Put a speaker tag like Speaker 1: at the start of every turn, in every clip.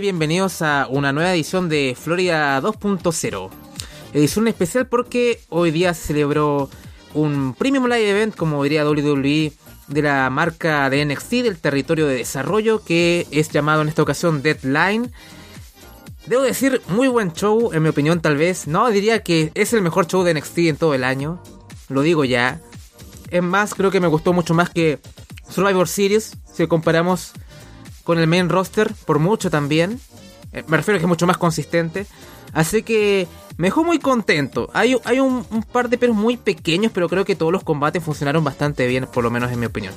Speaker 1: Bienvenidos a una nueva edición de Florida 2.0. Edición especial porque hoy día se celebró un Premium Live Event, como diría WWE, de la marca de NXT del territorio de desarrollo que es llamado en esta ocasión Deadline. Debo decir, muy buen show, en mi opinión tal vez. No, diría que es el mejor show de NXT en todo el año. Lo digo ya. Es más, creo que me gustó mucho más que Survivor Series, si comparamos con el main roster, por mucho también. Eh, me refiero a que es mucho más consistente. Así que me dejó muy contento. Hay, hay un, par de pelos muy pequeños, pero creo que todos los combates funcionaron bastante bien, por lo menos en mi opinión.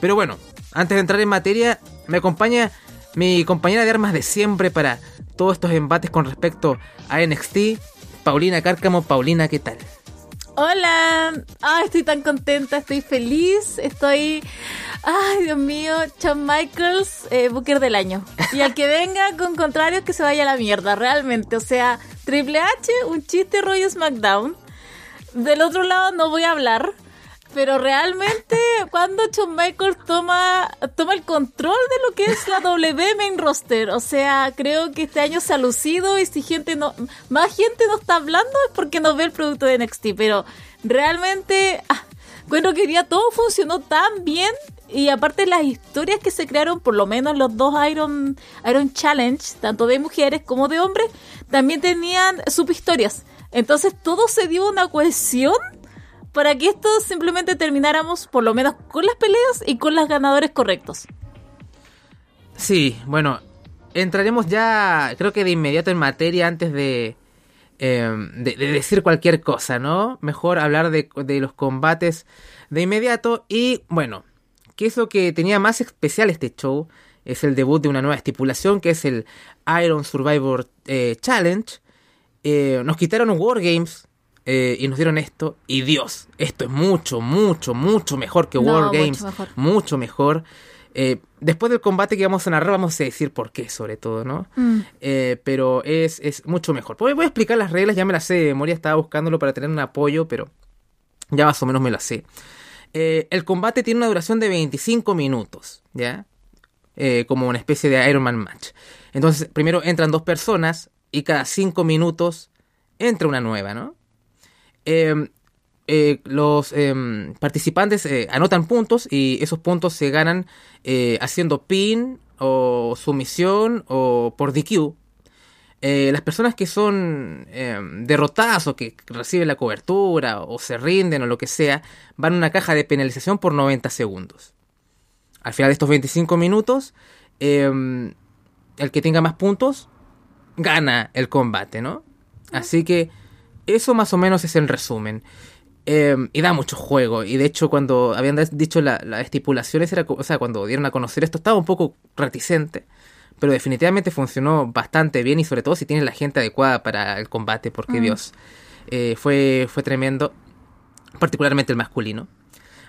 Speaker 1: Pero bueno, antes de entrar en materia, me acompaña mi compañera de armas de siempre para todos estos embates con respecto a NXT, Paulina Cárcamo. Paulina, ¿qué tal?
Speaker 2: Hola, ah, estoy tan contenta, estoy feliz, estoy Ay, Dios mío, Shawn Michaels, eh, Booker del año. Y al que venga con contrario, que se vaya a la mierda, realmente. O sea, Triple H, un chiste rollo SmackDown. Del otro lado no voy a hablar. Pero realmente, cuando Shawn Michaels toma, toma el control de lo que es la W main roster, o sea, creo que este año se ha lucido y si gente no, más gente no está hablando es porque no ve el producto de NXT, pero realmente, ah, bueno, quería todo funcionó tan bien y aparte las historias que se crearon, por lo menos los dos Iron, Iron Challenge, tanto de mujeres como de hombres, también tenían subhistorias. Entonces todo se dio una cohesión para que esto simplemente termináramos por lo menos con las peleas y con los ganadores correctos.
Speaker 1: Sí, bueno, entraremos ya creo que de inmediato en materia antes de, em, de, decir cualquier cosa, ¿no? Mejor hablar de, de los combates de inmediato y bueno, ¿Qué es lo que tenía más especial este show? Es el debut de una nueva estipulación que es el Iron Survivor eh, Challenge. Eh, nos quitaron Wargames eh, y nos dieron esto. Y Dios, esto es mucho, mucho, mucho mejor que Wargames. Mucho mejor. después del combate que vamos a narrar, vamos a decir por qué, sobre todo, ¿no? Mm. pero es, es, mucho mejor. Voy, voy a explicar las reglas, ya me las sé de memoria, estaba buscándolo para tener un apoyo, pero ya más o menos me las sé. Eh, el combate tiene una duración de 25 minutos, ¿ya? Eh, como una especie de Iron Man match. Entonces, primero entran dos personas y cada 5 minutos entra una nueva, ¿no? Em, eh, los em, participantes anotan puntos y esos puntos se ganan haciendo pin o sumisión o por DQ, eh, las personas que son eh, derrotadas o que reciben la cobertura o se rinden o lo que sea, van a una caja de penalización por 90 segundos. Al final de estos 25 minutos, em, el que tenga más puntos gana el combate, ¿no? Así que eso más o menos es el resumen. Em, y da mucho juego. Y de hecho, cuando habían dicho las estipulaciones, era, o sea, cuando dieron a conocer esto, estaba un poco reticente pero definitivamente funcionó bastante bien y sobre todo si tiene la gente adecuada para el combate, porque mm. Dios, eh, fue, fue tremendo, particularmente el masculino.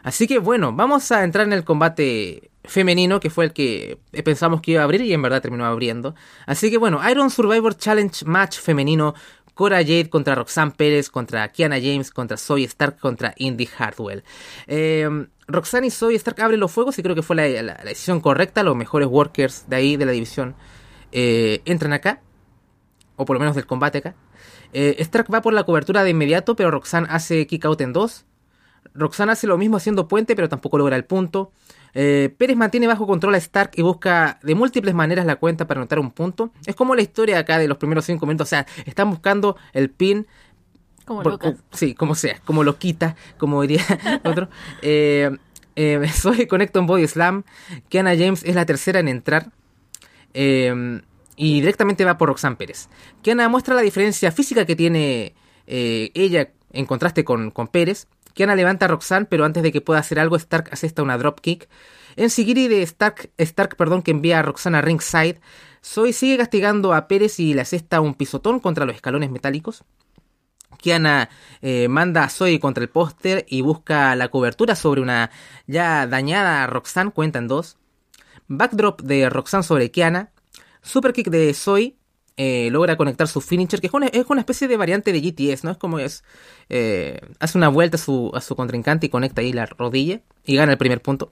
Speaker 1: Así que bueno, vamos a entrar en el combate femenino, que fue el que pensamos que iba a abrir y en verdad terminó abriendo. Así que bueno, Iron Survivor Challenge Match femenino Cora Jade contra Roxanne Pérez, contra Kiana James, contra Zoe Stark, contra Indy Hardwell. Eh, Roxanne y Zoe Stark abren los fuegos y creo que fue la, decisión correcta. Los mejores workers de ahí, de la división, eh, entran acá. O por lo menos del combate acá. Eh, Stark va por la cobertura de inmediato, pero Roxanne hace kick out en dos. Roxanne hace lo mismo haciendo puente, pero tampoco logra el punto. Eh, Pérez mantiene bajo control a Stark y busca de múltiples maneras la cuenta para anotar un punto. Es como la historia acá de los primeros cinco minutos. O sea, están buscando el pin.
Speaker 2: Como
Speaker 1: Sí, como sea, como lo quita, como diría otro. Eh, eh, soy Conecto en Body Slam. Kiana James es la tercera en entrar. Eh, y directamente va por Roxanne Pérez. Kiana muestra la diferencia física que tiene ella en contraste con, con Pérez. Kiana levanta a Roxanne, pero antes de que pueda hacer algo, Stark asesta una dropkick. En Sigiri de Stark, Stark perdón, que envía a Roxanne a ringside, Zoe sigue castigando a Pérez y le asesta un pisotón contra los escalones metálicos. Kiana eh, manda a Zoe contra el póster y busca la cobertura sobre una ya dañada Roxanne, cuentan dos. Backdrop de Roxanne sobre Kiana. Superkick de Zoe eh, logra conectar su finisher, que es una, es una, especie de variante de GTS, ¿no? Es como es. Eh, hace una vuelta a su, a su contrincante y conecta ahí la rodilla y gana el primer punto.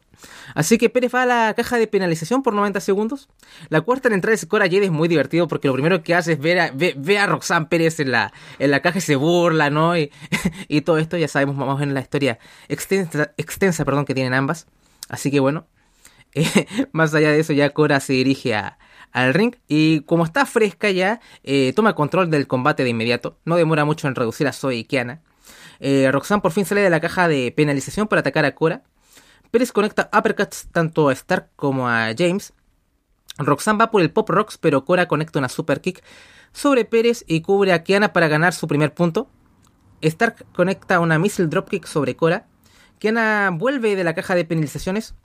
Speaker 1: Así que Pérez va a la caja de penalización por 90 segundos. La cuarta en entrar de Cora Jade es muy divertido porque lo primero que hace es ver a, ve, a Roxanne Pérez en la, en la caja y se burla, ¿no? Y, y todo esto ya sabemos más o menos la historia extensa, extensa perdón, que tienen ambas. Así que bueno, eh, más allá de eso ya Cora se dirige a, al ring y como está fresca ya, eh, toma control del combate de inmediato. No demora mucho en reducir a Zoe y Kiana. Eh, Roxanne por fin sale de la caja de penalización para atacar a Cora. Pérez conecta uppercuts tanto a Stark como a James. Roxanne va por el Pop Rocks, pero Cora conecta una super kick sobre Pérez y cubre a Kiana para ganar su primer punto. Stark conecta una missile dropkick sobre Cora. Kiana vuelve de la caja de penalizaciones.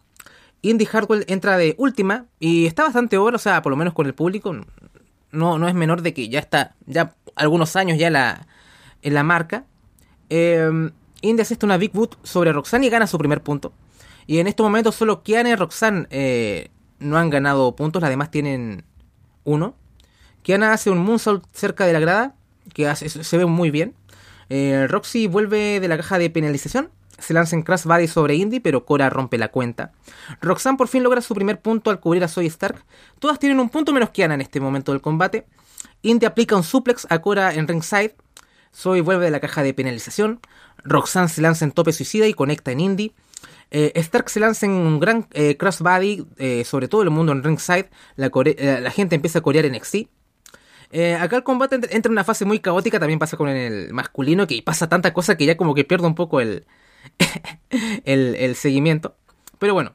Speaker 1: Indy Hardwell entra de última y está bastante bueno, o sea, por lo menos con el público. No, no es menor de que ya está, ya algunos años ya la, en la marca. Eh, Indy asiste una Big Boot sobre Roxanne y gana su primer punto. Y en este momento solo Kiana y Roxanne eh, no han ganado puntos, las demás tienen uno. Kiana hace un moonsault cerca de la grada, que se ve muy bien. Eh, Roxy vuelve de la caja de penalización se lanza en Crash Body sobre Indy, pero Cora rompe la cuenta. Roxanne por fin logra su primer punto al cubrir a Zoe Stark. Todas tienen un punto menos Kiana en este momento del combate. Indy aplica un suplex a Cora en ringside. Zoe vuelve de la caja de penalización. Roxanne se lanza en tope suicida y conecta en Indy. Eh, Stark se lanza en un gran eh, crossbody eh, sobre todo el mundo en ringside. La, la, gente empieza a corear en XC. acá el combate entra en una fase muy caótica. También pasa con el masculino que pasa tanta cosa que ya como que pierde un poco el, el, seguimiento. Pero bueno,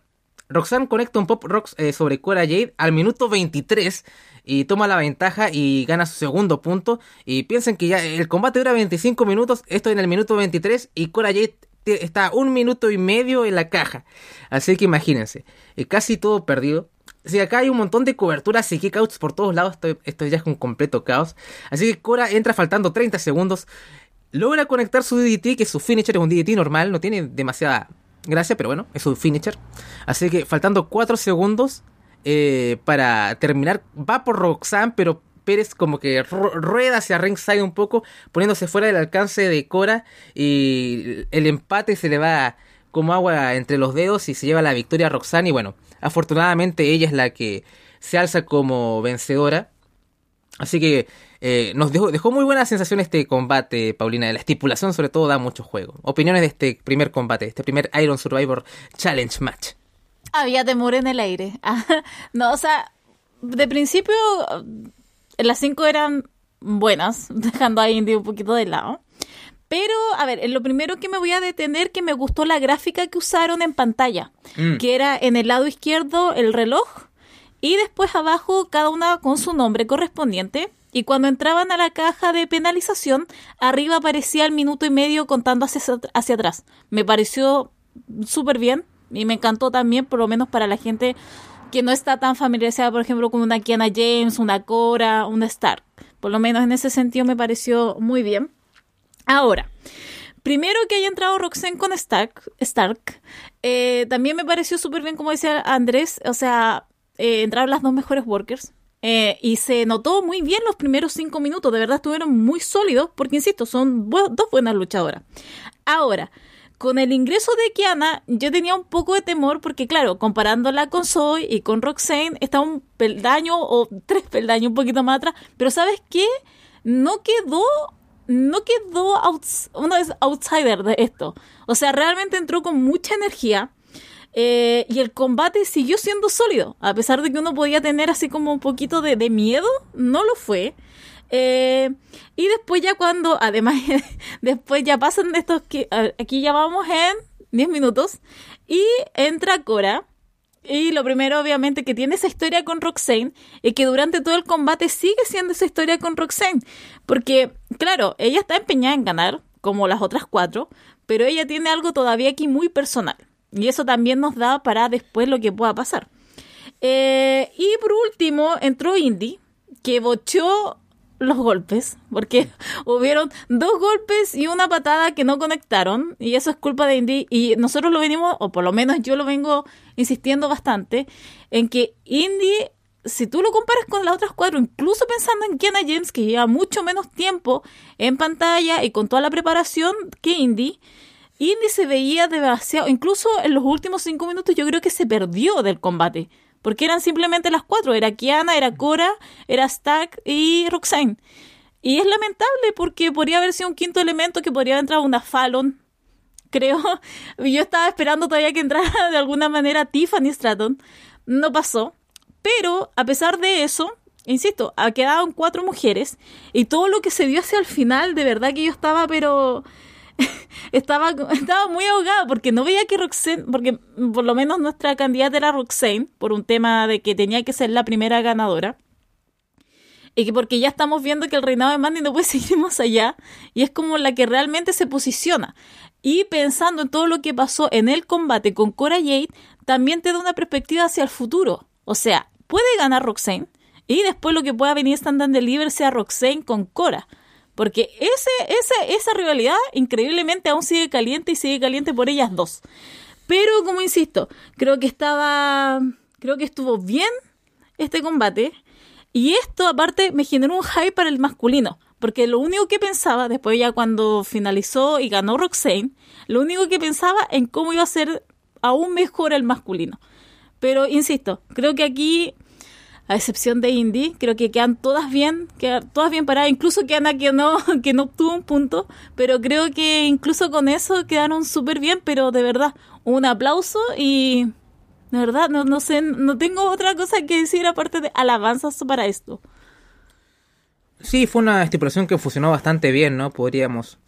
Speaker 1: Roxanne conecta un pop rocks eh, sobre Cora Jade al minuto 23 y toma la ventaja y gana su segundo punto. Y piensen que ya el combate dura 25 minutos, esto en el minuto 23 y Cora Jade está un minuto y medio en la caja. Así que imagínense, eh, casi todo perdido. Si acá hay un montón de coberturas y kickouts por todos lados, esto, esto ya es un completo caos. Así que Cora entra faltando 30 segundos logra conectar su DDT, que su finisher es un DDT normal, no tiene demasiada gracia, pero bueno, es su finisher. Así que faltando 4 segundos eh, para terminar, va por Roxanne, pero Pérez como que rueda hacia ringside un poco, poniéndose fuera del alcance de Cora y el empate se le va como agua entre los dedos y se lleva la victoria a Roxanne y bueno, afortunadamente ella es la que se alza como vencedora. Así que eh, nos dejó, dejó, muy buena sensación este combate, Paulina. La estipulación, sobre todo, da mucho juego. Opiniones de este primer combate, este primer Iron Survivor Challenge Match.
Speaker 2: Había temor en el aire. no, o sea, de principio, las cinco eran buenas, dejando a Indy un poquito de lado. Pero, a ver, lo primero que me voy a detener, que me gustó la gráfica que usaron en pantalla, mm. que era en el lado izquierdo el reloj y después abajo cada una con su nombre correspondiente y cuando entraban a la caja de penalización, arriba aparecía el minuto y medio contando hacia, hacia atrás. Me pareció súper bien y me encantó también, por lo menos para la gente que no está tan familiarizada, por ejemplo, con una Kiana James, una Cora, una Stark. Por lo menos en ese sentido me pareció muy bien. Ahora, primero que haya entrado Roxanne con Stark, Stark eh, también me pareció súper bien, como decía Andrés, o sea, eh, entraron las dos mejores workers. Eh, y se notó muy bien los primeros cinco minutos, de verdad estuvieron muy sólidos, porque insisto, son dos buenas luchadoras. Ahora, con el ingreso de Kiana, yo tenía un poco de temor, porque claro, comparándola con Zoe y con Roxanne, está un peldaño o tres peldaños un poquito más atrás, pero ¿sabes qué? No quedó no quedó uno es outsider de esto. O sea, realmente entró con mucha energía. Eh, y el combate siguió siendo sólido, a pesar de que uno podía tener así como un poquito de, miedo, no lo fue. Eh, y después ya cuando, además, después ya pasan de estos que aquí ya vamos en 10 minutos y entra Cora. Y lo primero, obviamente, que tiene esa historia con Roxane y que durante todo el combate sigue siendo esa historia con Roxane. Porque, claro, ella está empeñada en ganar, como las otras cuatro, pero ella tiene algo todavía aquí muy personal. Y eso también nos da para después lo que pueda pasar. Eh, y por último entró Indy, que bochó los golpes, porque hubieron dos golpes y una patada que no conectaron, y eso es culpa de Indy, y nosotros lo venimos, o por lo menos yo lo vengo insistiendo bastante, en que Indy, si tú lo comparas con las otras cuatro, incluso pensando en Kiana James, que lleva mucho menos tiempo en pantalla y con toda la preparación que Indy, Indy se veía demasiado, incluso en los últimos cinco minutos yo creo que se perdió del combate porque eran simplemente las cuatro, era Kiana, era Cora, era Stack y Roxanne. Y es lamentable porque podría haber sido un quinto elemento que podría haber entrado una Fallon, creo. Yo estaba esperando todavía que entrara de alguna manera Tiffany Stratton. No pasó. Pero a pesar de eso, insisto, quedado cuatro mujeres y todo lo que se vio hacia el final, de verdad que yo estaba, pero estaba, estaba muy ahogada porque no veía que Roxanne, porque por lo menos nuestra candidata era Roxanne, por un tema de que tenía que ser la primera ganadora. Y que porque ya estamos viendo que el reinado de Mandy no puede seguir más allá. Y es como la que realmente se posiciona. Y pensando en todo lo que pasó en el combate con Cora Jade, también te da una perspectiva hacia el futuro. O sea, puede ganar Roxanne. Y después lo que pueda venir Stand and Deliver sea Roxanne con Cora. Porque ese, ese, esa rivalidad increíblemente aún sigue caliente y sigue caliente por ellas dos. Pero como insisto, creo que estaba, creo que estuvo bien este combate. Y esto aparte me generó un hype para el masculino. Porque lo único que pensaba, después ya cuando finalizó y ganó Roxane, lo único que pensaba en cómo iba a ser aún mejor el masculino. Pero insisto, creo que aquí a excepción de Indy, creo que quedan todas bien, quedan todas bien paradas, incluso que Ana que no, que no obtuvo un punto, pero creo que incluso con eso quedaron súper bien, pero de verdad, un aplauso y de verdad, no, no sé, no tengo otra cosa que decir aparte de alabanzas para esto.
Speaker 1: Sí, fue una estipulación que funcionó bastante bien, ¿no? Podríamos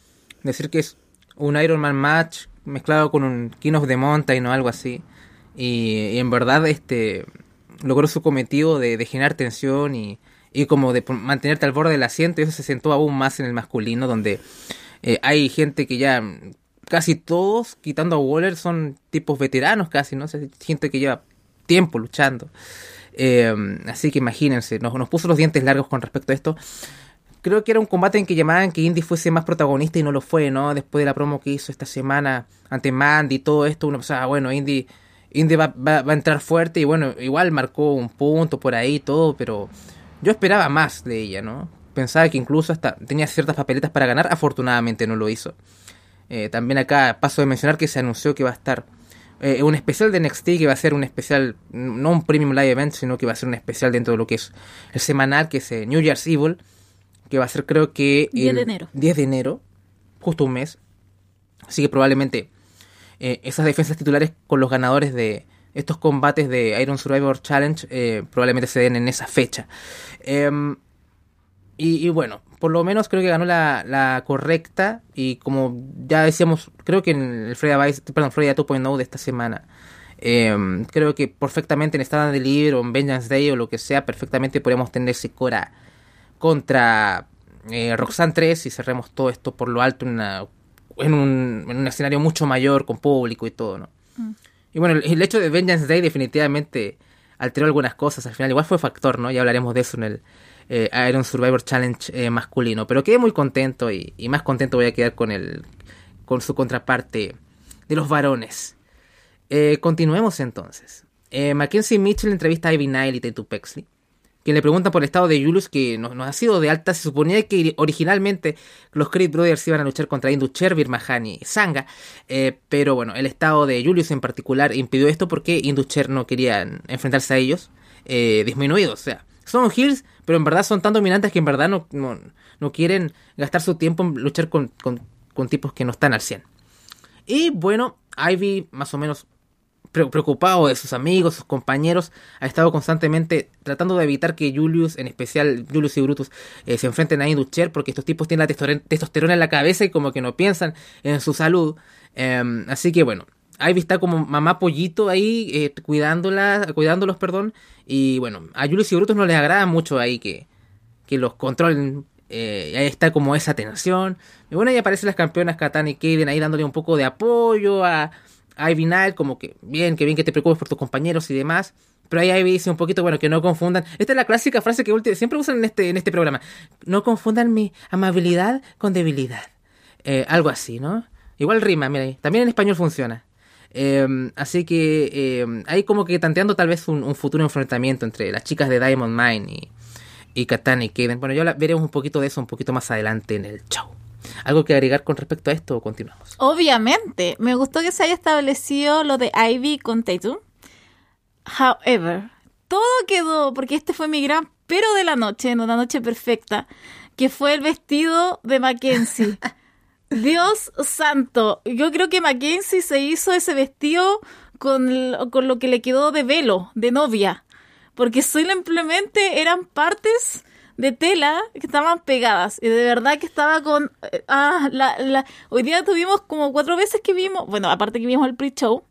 Speaker 1: decir que es un Iron Man match mezclado con un King of the Mountain o algo así. y en verdad, este logró su cometido de, generar tensión y, y, como de mantenerte al borde del asiento. Y eso se sentó aún más en el masculino, donde eh, hay gente que ya casi todos, quitando a Waller, son tipos veteranos casi, ¿no? gente que lleva tiempo luchando. Em, así que imagínense, nos, nos puso los dientes largos con respecto a esto. Creo que era un combate en que llamaban que Indy fuese más protagonista y no lo fue, ¿no? Después de la promo que hizo esta semana ante Mandy y todo esto, uno pensaba, bueno, Indy Indy va, a entrar fuerte y bueno, igual marcó un punto por ahí y todo, pero yo esperaba más de ella, ¿no? Pensaba que incluso hasta tenía ciertas papeletas para ganar, afortunadamente no lo hizo. Eh, también acá paso de mencionar que se anunció que va a estar eh, un especial de NXT, que va a ser un especial, no un Premium Live Event, sino que va a ser un especial dentro de lo que es el semanal, que es eh, New Year's Evil, que va a ser creo que...
Speaker 2: 10 de enero.
Speaker 1: 10 de enero, justo un mes. Así que probablemente eh, esas defensas titulares con los ganadores de estos combates de Iron Survivor Challenge eh, probablemente se den en esa fecha. Em, y, bueno, por lo menos creo que ganó la, correcta y como ya decíamos, creo que en el Freya Vice, perdón, Freya 2.0 de esta semana, em, creo que perfectamente en Stand de Libre o en Vengeance Day o lo que sea, perfectamente podríamos tener Cora contra eh, Roxanne 3 y cerremos todo esto por lo alto en una en un, en un escenario mucho mayor, con público y todo, ¿no? Mm. Y bueno, el, hecho de Vengeance Day definitivamente alteró algunas cosas al final. Igual fue factor, ¿no? Ya hablaremos de eso en el eh, Iron Survivor Challenge eh, masculino. Pero quedé muy contento y, más contento voy a quedar con el con su contraparte de los varones. Eh, continuemos entonces. Mackenzie Mitchell entrevista a Ivy Nile y Tatum Pexley que le preguntan por el estado de Julius, que no, ha sido de alta. Se suponía que originalmente los Creed Brothers iban a luchar contra Inducher, Birmahani y Sanga. Eh, pero bueno, el estado de Julius en particular impidió esto porque Inducher no quería enfrentarse a ellos eh, disminuidos. O sea, son heels, pero en verdad son tan dominantes que en verdad no, no, quieren gastar su tiempo en luchar con, con, con tipos que no están al 100. Y bueno, Ivy más o menos preocupado de sus amigos, sus compañeros, ha estado constantemente tratando de evitar que Julius, en especial Julius y Brutus, eh, se enfrenten a Inducher, porque estos tipos tienen la testosterona en la cabeza y como que no piensan en su salud. Em, así que bueno, Ivy está como mamá pollito ahí, eh, cuidándolos, perdón. Y bueno, a Julius y Brutus no les agrada mucho ahí que, que los controlen. Eh, ahí está como esa tensión. Y bueno, ahí aparecen las campeonas Katana y Kaden ahí dándole un poco de apoyo a, Ivy Nile, como que bien, que bien que te preocupes por tus compañeros y demás. Pero ahí Ivy dice un poquito, bueno, que no confundan. Esta es la clásica frase que siempre usan en este, en este programa. No confundan mi amabilidad con debilidad. Eh, algo así, ¿no? Igual rima, mira ahí. También en español funciona. Eh, así que eh, hay como que tanteando tal vez un, futuro enfrentamiento entre las chicas de Diamond Mine y, y Katana y Kaden. Bueno, ya veremos un poquito de eso un poquito más adelante en el show. ¿Algo que agregar con respecto a esto o continuamos?
Speaker 2: Obviamente, me gustó que se haya establecido lo de Ivy con Tatum. However, todo quedó, porque este fue mi gran pero de la noche, en una noche perfecta, que fue el vestido de Mackenzie. Dios santo, yo creo que Mackenzie se hizo ese vestido con, con lo que le quedó de velo, de novia, porque simplemente eran partes de tela que estaban pegadas y de verdad que estaba con eh, ah la, la hoy día tuvimos como cuatro veces que vimos bueno aparte que vimos el pre-show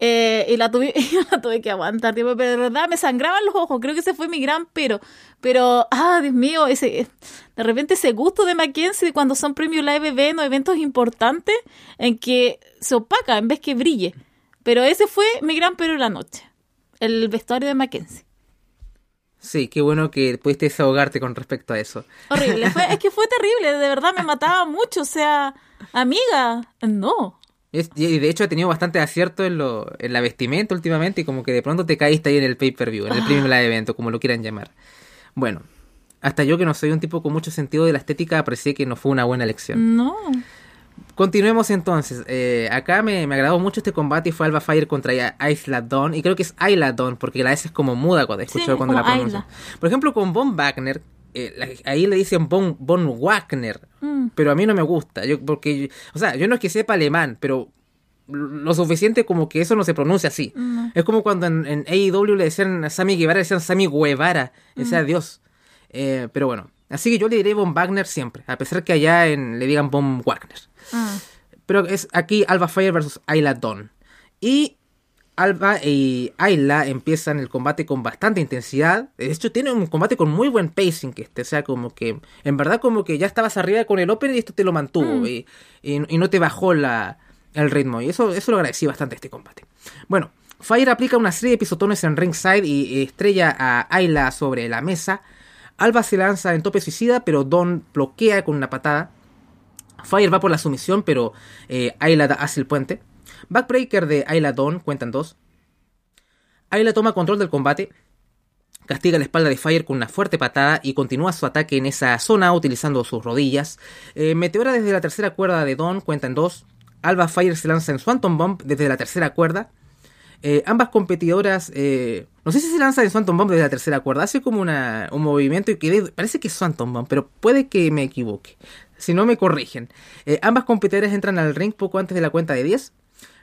Speaker 2: eh, y la tuve, y la tuve que aguantar, tipo, pero de verdad me sangraban los ojos, creo que ese fue mi gran pero. Pero, ah, Dios mío, ese, de repente ese gusto de Mackenzie cuando son premios live event o eventos importantes en que se opaca en vez que brille. Pero ese fue mi gran pero de la noche, el vestuario de Mackenzie.
Speaker 1: Sí, qué bueno que pudiste desahogarte con respecto a eso.
Speaker 2: Horrible, fue, es que fue terrible, de verdad me mataba mucho, o sea, amiga, no.
Speaker 1: Es- y de hecho ha tenido bastante acierto en, lo, en la vestimenta últimamente y como que de pronto te caíste ahí en el pay-per-view, en el premium live evento, como lo quieran llamar. Bueno, hasta yo que no soy un tipo con mucho sentido de la estética aprecié que no fue una buena elección.
Speaker 2: No.
Speaker 1: Continuemos entonces. Eh, acá me, me agradó mucho este combate y fue Alba Fire contra Isla Dawn. Y creo que es Isla Dawn porque la S es como muda cuando escucho
Speaker 2: Sí,
Speaker 1: cuando la pronuncian. Por ejemplo, con Von Wagner, eh, la- ahí le dicen Von, Von Wagner.
Speaker 2: Mm.
Speaker 1: Pero a mí no me gusta. Yo, porque, o sea, yo no es que sepa alemán, pero lo suficiente como que eso no se pronuncia así. Es como cuando en, en AEW le decían a Sammy Guevara, le decían Sammy Guevara, ese Dios. Eh, pero bueno, así que yo le diré Von Wagner siempre, a pesar que allá en, le digan Von Wagner.
Speaker 2: Ah.
Speaker 1: Pero es aquí Alba Fire versus Ayla Dawn. Y Alba y Ayla empiezan el combate con bastante intensidad. De hecho, tiene un combate con muy buen pacing. Que este, o sea, como que en verdad, como que ya estabas arriba con el Open y esto te lo mantuvo. Y, y- y no te bajó la, el ritmo. Y eso, eso lo agradecí bastante este combate. Bueno, Fire aplica una serie de pisotones en ringside y estrella a Ayla sobre la mesa. Alba se lanza en tope suicida, pero Don bloquea con una patada. Fire va por la sumisión, pero eh, Ayla hace el puente. Backbreaker de Ayla Dawn, cuentan dos. Ayla toma control del combate, castiga la espalda de Fire con una fuerte patada y continúa su ataque en esa zona utilizando sus rodillas. Eh, meteora desde la tercera cuerda de Dawn, cuentan dos. Alba Fire se lanza en Swanton Bomb desde la tercera cuerda. Eh, ambas competidoras, eh, no sé si se lanza en Swanton Bomb desde la tercera cuerda, hace como una, un movimiento y que parece que es Swanton Bomb, pero puede que me equivoque. Si no me corrigen. Eh, ambas competidoras entran al ring poco antes de la cuenta de 10.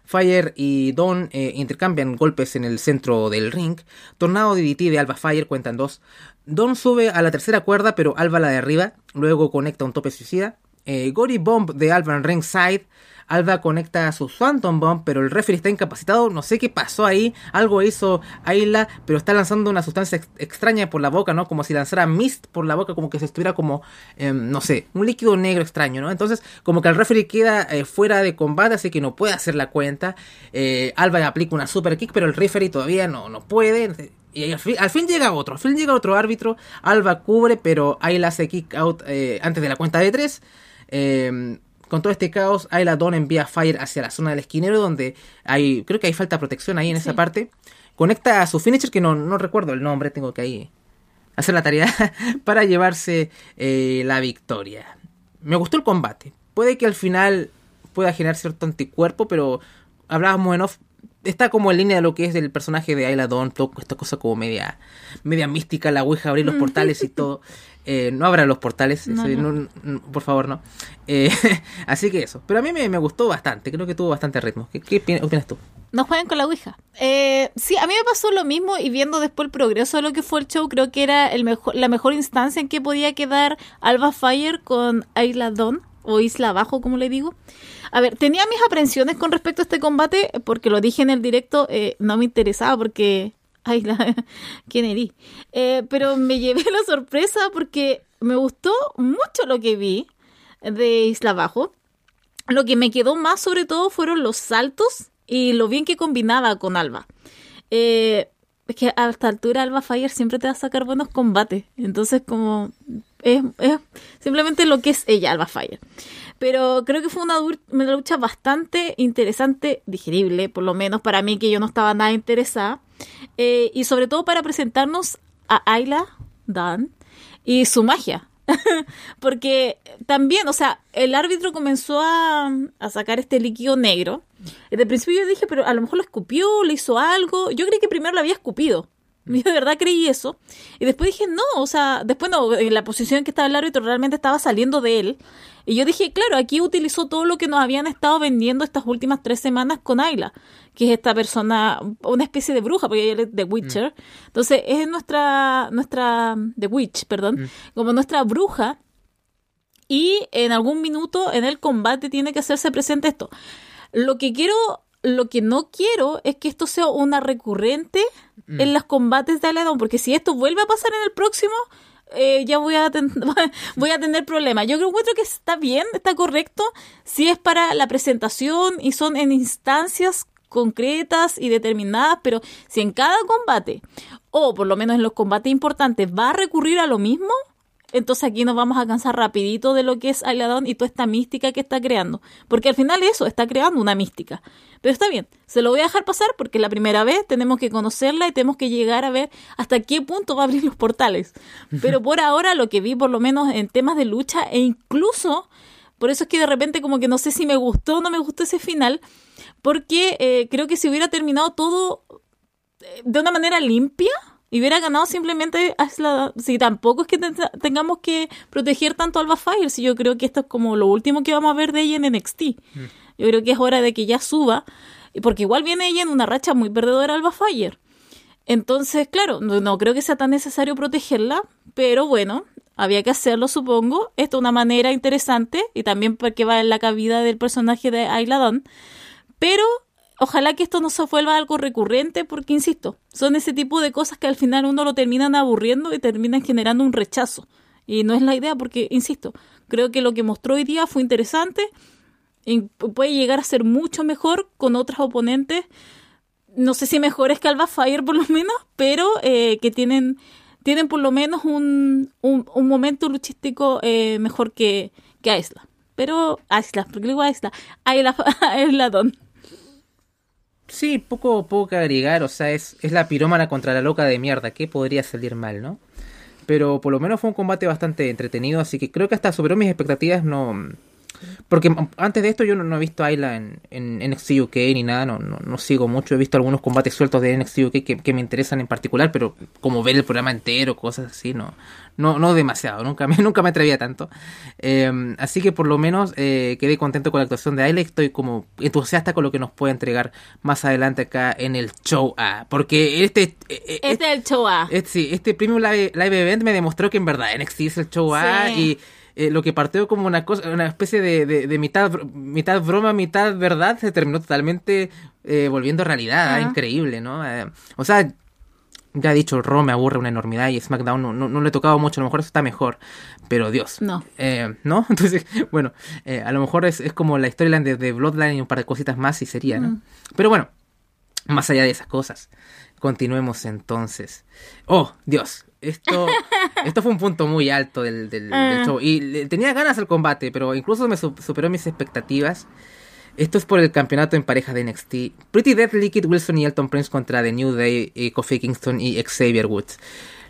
Speaker 1: Fire y eh, intercambian golpes en el centro del ring. Tornado DDT de Alba Fire cuentan dos. Dawn sube a la tercera cuerda, pero Alba la derriba. Luego conecta un tope suicida. Gory Bomb de Alba en ringside. Alba conecta su Swanton Bomb, pero el referee está incapacitado. No sé qué pasó ahí. Algo hizo Ayla, pero está lanzando una sustancia ex- extraña por la boca, ¿no? Como si lanzara mist por la boca, como que se estuviera como, em, no sé, un líquido negro extraño, ¿no? Entonces, como que el referee queda eh, fuera de combate, así que no puede hacer la cuenta. Eh, Alba aplica una super kick, pero el referee todavía no, no puede. Y al fin, al fin llega otro, al fin llega otro árbitro. Alba cubre, pero Ayla hace kick out eh, antes de la cuenta de tres. Eh, con todo este caos, Ayla Dawn envía a Fire hacia la zona del esquinero, donde hay, creo que hay falta de protección ahí en esa parte. Conecta a su finisher, que no, no recuerdo el nombre, tengo que ahí hacer la tarea, para llevarse eh, la victoria. Me gustó el combate. Puede que al final pueda generar cierto anticuerpo, pero hablábamos en off. Está como en línea de lo que es el personaje de Ayla Dawn, esta cosa como media, media mística, la ouija, abrir los portales y todo. Eh, no abra los portales,
Speaker 2: No,
Speaker 1: eso,
Speaker 2: no.
Speaker 1: no- no, por favor, no. Eh, así que eso. Pero a mí me, me gustó bastante, creo que tuvo bastante ritmo. ¿Qué, qué pi- opinas tú?
Speaker 2: No jueguen con la Ouija. Eh, sí, a mí me pasó lo mismo y viendo después el progreso de lo que fue el show, creo que era el mejor, la mejor instancia en que podía quedar Alba Fire con Isla Dawn o Isla Abajo, como le digo. A ver, tenía mis aprensiones con respecto a este combate porque lo dije en el directo, no me interesaba porque... Ay, la... Kennedy. Eh, pero me llevé la sorpresa porque me gustó mucho lo que vi de Isla Abajo. Lo que me quedó más sobre todo fueron los saltos y lo bien que combinaba con Alba. Eh, es que a esta altura Alba Fire siempre te va a sacar buenos combates. Entonces, como es, es simplemente lo que es ella, Alba Fire. Pero creo que fue una, una lucha bastante interesante, digerible, por lo menos para mí, que yo no estaba nada interesada. Eh, y sobre todo para presentarnos a Ayla Dan y su magia. Porque también, o sea, el árbitro comenzó a, a sacar este líquido negro. Desde el principio yo dije, pero a lo mejor lo escupió, le hizo algo. Yo creí que primero lo había escupido. Yo de verdad creí eso. Y después dije, no, o sea, después no, en la posición en que estaba el árbitro realmente estaba saliendo de él. Y yo dije, claro, aquí utilizó todo lo que nos habían estado vendiendo estas últimas tres semanas con Ayla, que es esta persona, una especie de bruja, porque ella es The Witcher. Entonces, es nuestra, nuestra, The Witch, perdón, como nuestra bruja. Y en algún minuto en el combate tiene que hacerse presente esto. Lo que quiero, lo que no quiero es que esto sea una recurrente en los combates de Aledon, porque si esto vuelve a pasar en el próximo, eh, ya voy a, voy a tener problemas. Yo creo encuentro que está bien, está correcto, si es para la presentación y son en instancias concretas y determinadas, pero si en cada combate, o por lo menos en los combates importantes, va a recurrir a lo mismo, entonces aquí nos vamos a cansar rapidito de lo que es Ailadón y toda esta mística que está creando. Porque al final eso, está creando una mística. Pero está bien, se lo voy a dejar pasar porque la primera vez tenemos que conocerla y tenemos que llegar a ver hasta qué punto va a abrir los portales. Pero por ahora lo que vi por lo menos en temas de lucha e incluso, por eso es que de repente como que no sé si me gustó o no me gustó ese final, porque eh, creo que si hubiera terminado todo eh, de una manera limpia y hubiera ganado simplemente Asla, si tampoco es que te- tengamos que proteger tanto a Alba Fire, si yo creo que esto es como lo último que vamos a ver de ella en NXT. Yo creo que es hora de que ya suba, porque igual viene ella en una racha muy perdedora Alba Fire. Entonces, claro, no, no creo que sea tan necesario protegerla, pero bueno, había que hacerlo, supongo. Esto es una manera interesante y también porque va en la cabida del personaje de Ayla Dawn. Pero ojalá que esto no se vuelva algo recurrente porque, insisto, son ese tipo de cosas que al final uno lo terminan aburriendo y terminan generando un rechazo. Y no es la idea porque, insisto, creo que lo que mostró hoy día fue interesante y puede llegar a ser mucho mejor con otras oponentes. No sé si mejores que Alba Fire por lo menos, pero eh, que tienen, tienen por lo menos un, un, un momento luchístico eh, mejor que, que Isla. Pero Isla, porque digo Isla, Isla, Isla Don.
Speaker 1: Sí, poco, poco que agregar, o sea, es, es la pirómana contra la loca de mierda, ¿qué podría salir mal, no? Pero por lo menos fue un combate bastante entretenido, así que creo que hasta superó mis expectativas, no... Porque antes de esto yo no, no he visto a Ayla en, en NXT UK ni nada, no, no, no sigo mucho, he visto algunos combates sueltos de NXT UK que, que me interesan en particular, pero como ver el programa entero, cosas así, no, no, no demasiado, nunca me, nunca me atrevía tanto. Eh, así que por lo menos eh, quedé contento con la actuación de Ayla y estoy como entusiasta con lo que nos puede entregar más adelante acá en el show A. Porque este... eh,
Speaker 2: Este es el show A.
Speaker 1: este, sí, este Premium Live, Live Event me demostró que en verdad NXT es el show A
Speaker 2: Sí.
Speaker 1: y eh, lo que partió como una cosa, una especie de, de, de mitad, mitad broma, mitad verdad, se terminó totalmente eh, volviendo realidad, ah, increíble, ¿no? Eh, o sea, ya he dicho, Raw me aburre una enormidad y SmackDown no, no, no le he tocado mucho, a lo mejor eso está mejor, pero Dios.
Speaker 2: No.
Speaker 1: Eh, ¿No? Entonces, bueno, eh, a lo mejor es, es como la storyline de, de Bloodline y un par de cositas más y sería, ¿no?
Speaker 2: Mm.
Speaker 1: Pero bueno, más allá de esas cosas, continuemos entonces. Oh, Dios, esto, esto fue un punto muy alto del, del, del
Speaker 2: Ah.
Speaker 1: show. Y le- tenía ganas del combate, pero incluso me su- superó mis expectativas. Esto es por el campeonato en pareja de NXT. Pretty Deadly, Kid Wilson y Elton Prince contra The New Day, y Kofi Kingston y Xavier Woods.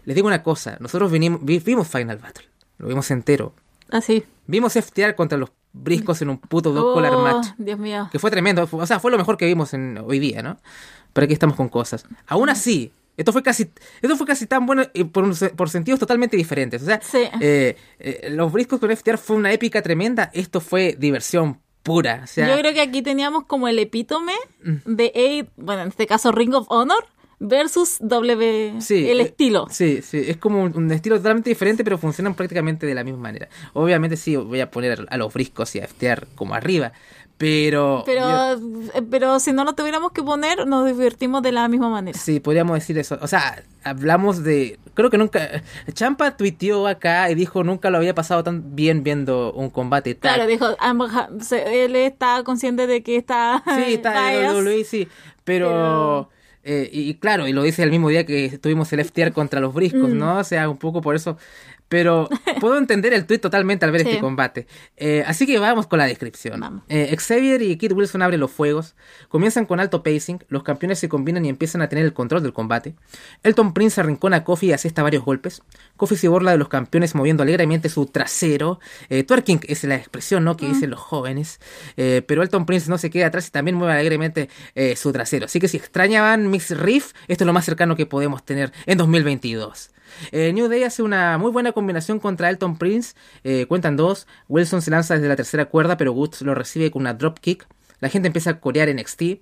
Speaker 1: Les digo una cosa, nosotros vinimos, vi- vimos Final Battle, lo vimos entero.
Speaker 2: Así.
Speaker 1: Vimos FTR contra los briscos en un puto dos collar
Speaker 2: Oh,
Speaker 1: match.
Speaker 2: Dios mío.
Speaker 1: Que fue tremendo. o sea, fue lo mejor que vimos en, hoy día, ¿no? Pero aquí estamos con cosas. Aún así, esto fue casi, esto fue casi tan bueno eh, por, un por sentidos totalmente diferentes. O sea,
Speaker 2: Sí.
Speaker 1: eh, eh, los briscos con FTR fue una épica tremenda. Esto fue diversión pura. O sea,
Speaker 2: Yo creo que aquí teníamos como el epítome de A, bueno, en este caso Ring of Honor versus W,
Speaker 1: Sí,
Speaker 2: el
Speaker 1: eh,
Speaker 2: estilo.
Speaker 1: Sí, sí, es como un, estilo totalmente diferente, pero funcionan prácticamente de la misma manera. Obviamente sí, voy a poner a los briscos y a FTR como arriba, pero...
Speaker 2: Pero, eh, pero si no lo tuviéramos que poner, nos divertimos de la misma manera.
Speaker 1: Sí, podríamos decir eso. O sea, hablamos de... Creo que nunca... Champa tuiteó acá y dijo nunca lo había pasado tan bien viendo un combate tal.
Speaker 2: Claro, dijo, él está consciente de que está...
Speaker 1: Sí, está en. WWE, sí. Pero... eh, y, y claro, y lo dice el mismo día que tuvimos el FTR contra los briscos,
Speaker 2: Mm.
Speaker 1: ¿no? O sea, un poco por eso. Pero puedo entender el tweet totalmente al ver
Speaker 2: Sí.
Speaker 1: este combate. Eh, así que vamos con la descripción. Eh, Xavier y Kid Wilson abren los fuegos. Comienzan con alto pacing. Los campeones se combinan y empiezan a tener el control del combate. Elton Prince arrincona a Kofi y asesta varios golpes. Kofi se burla de los campeones moviendo alegremente su trasero. Eh, twerking es la expresión ¿no? que dicen los jóvenes. Eh, pero Elton Prince no se queda atrás y también mueve alegremente su trasero. Así que si extrañaban Mix Riff, esto es lo más cercano que podemos tener en 2022. Eh, New Day hace una muy buena combinación contra Elton Prince. Eh, cuentan dos. Wilson se lanza desde la tercera cuerda, pero Woods lo recibe con una drop kick. La gente empieza a corear NXT.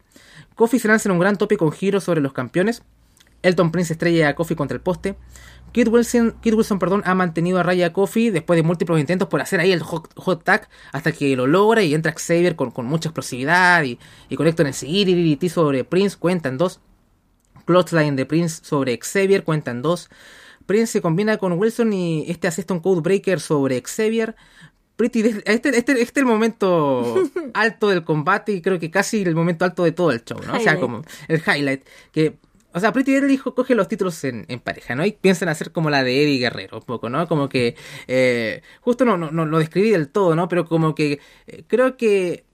Speaker 1: Kofi se lanza en un gran tope con giro sobre los campeones. Elton Prince estrella a Kofi contra el poste. Kid Wilson, Kid Wilson perdón, ha mantenido a raya a Kofi después de múltiples intentos por hacer ahí el hot, tag hasta que lo logra y entra Xavier con, con mucha explosividad y, y conecta en el seguir sobre Prince, cuentan dos. Clothesline de Prince sobre Xavier, cuentan dos. Prince se combina con Wilson y este asesta un Code Breaker sobre Xavier. Pretty este, este, este es el momento alto del combate y creo que casi el momento alto de todo el show, ¿no? O sea, como el highlight. Que, o sea, Pretty Deadly co- coge los títulos en, en pareja, ¿no? Y piensan hacer como la de Eddie Guerrero, un poco, ¿no? Como que, eh, justo no, no, no lo describí del todo, ¿no? Pero como que eh, creo que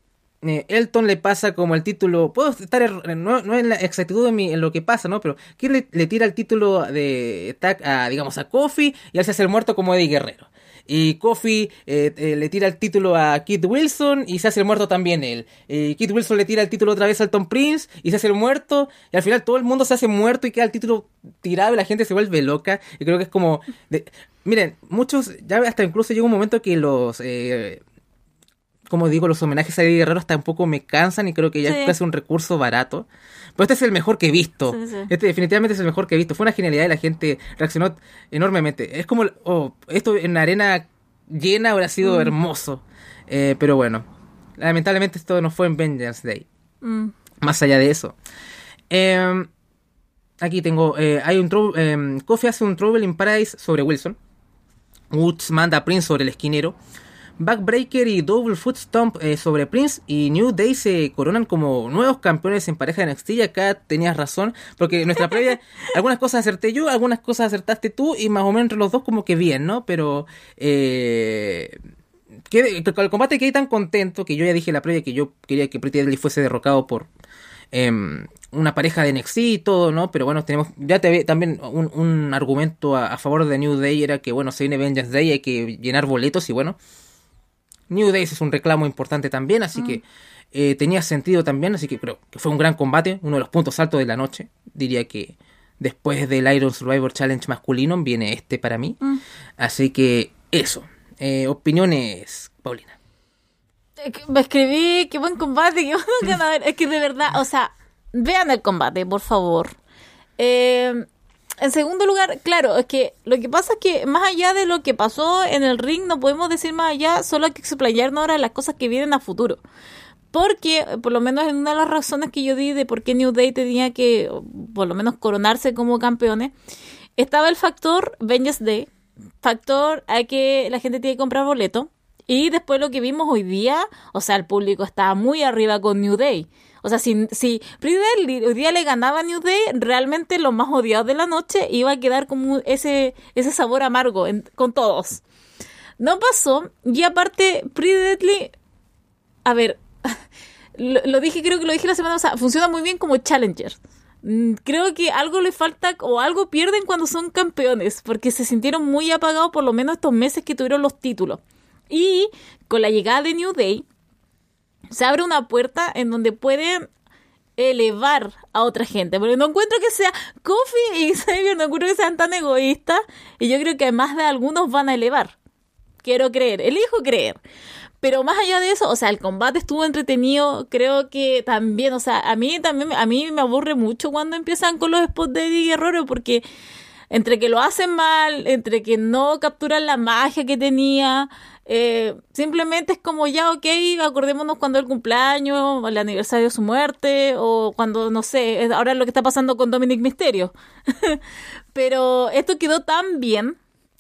Speaker 1: eh, Elton le pasa como el título. Puedo estar er- no, no en la exactitud de mi- en lo que pasa, ¿no? Pero que le, tira el título de tag a, digamos, a Kofi y él se hace el muerto como Eddie Guerrero. Y Kofi eh, eh, le tira el título a Kid Wilson y se hace el muerto también él. Y Kid Wilson le tira el título otra vez a Elton Prince y se hace el muerto. Y al final todo el mundo se hace muerto y queda el título tirado y la gente se vuelve loca. Y creo que es como... de- miren, muchos, ya hasta incluso llega un momento que los... eh, como digo, los homenajes a Eddie Guerrero hasta un poco me cansan y creo que ya
Speaker 2: Sí.
Speaker 1: es casi un recurso barato. Pero este es el mejor que he visto.
Speaker 2: Sí, sí.
Speaker 1: Este definitivamente es el mejor que he visto. Fue una genialidad y la gente reaccionó enormemente. Es como, oh, esto en una arena llena hubiera sido
Speaker 2: Mm.
Speaker 1: hermoso. Eh, pero bueno, lamentablemente esto no fue en Vengeance Day.
Speaker 2: Mm.
Speaker 1: Más allá de eso. Eh, aquí tengo, eh, hay un eh, Kofi hace un Trouble in Paradise sobre Wilson. Woods manda a Prince sobre el esquinero. Backbreaker y Double Foot Stomp eh, sobre Prince y New Day se coronan como nuevos campeones en pareja de NXT y acá tenías razón, porque en nuestra previa algunas cosas acerté yo, algunas cosas acertaste tú y más o menos entre los dos como que bien, ¿no? Pero eh, con el combate quedé tan contento que yo ya dije en la previa que yo quería que Pretty Deadly fuese derrocado por em, una pareja de NXT y todo, ¿no? Pero bueno, tenemos ya te ve también un, un argumento a, a favor de New Day era que, bueno, se viene Vengeance Day, hay que llenar boletos y bueno, New Day es un reclamo importante también, así que eh, tenía sentido también, así que creo que fue un gran combate, uno de los puntos altos de la noche. Diría que después del Iron Survivor Challenge masculino viene este para mí. Así que eso. Eh, opiniones, Paulina.
Speaker 2: Que Me escribí, qué buen combate, qué buen ganador. Es que de verdad, o sea, vean el combate, por favor. Eh, en segundo lugar, claro, es que lo que pasa es que más allá de lo que pasó en el ring, no podemos decir más allá, solo hay que explayarnos ahora las cosas que vienen a futuro. Porque, por lo menos en una de las razones que yo di de por qué New Day tenía que, por lo menos, coronarse como campeones, estaba el factor Vengeance Day, factor a que la gente tiene que comprar boleto, y después lo que vimos hoy día, o sea, el público estaba muy arriba con New Day. O sea, si, si Deadly hoy día le ganaba a New Day, realmente los más odiados de la noche iba a quedar como ese, ese sabor amargo con todos. No pasó, y aparte, Pretty a ver, lo, lo dije, creo que lo dije la semana pasada, funciona muy bien como Challenger. Mm, Creo que algo le falta o algo pierden cuando son campeones, porque se sintieron muy apagados por lo menos estos meses que tuvieron los títulos. Y con la llegada de New Day, se abre una puerta en donde pueden elevar a otra gente. Porque no encuentro que sea Kofi y Xavier, no encuentro que sean tan egoístas. Y yo creo que más de algunos van a elevar. quiero creer, elijo creer. Pero más allá de eso, o sea, el combate estuvo entretenido, creo que también, o sea, a mí también, a mí me aburre mucho cuando empiezan con los spots de Eddie Guerrero porque entre que lo hacen mal, entre que no capturan la magia que tenía, eh, simplemente es como ya, ok, acordémonos cuando el cumpleaños, el aniversario de su muerte, o cuando, no sé, ahora lo que está pasando con Dominic Misterio. Pero esto quedó tan bien.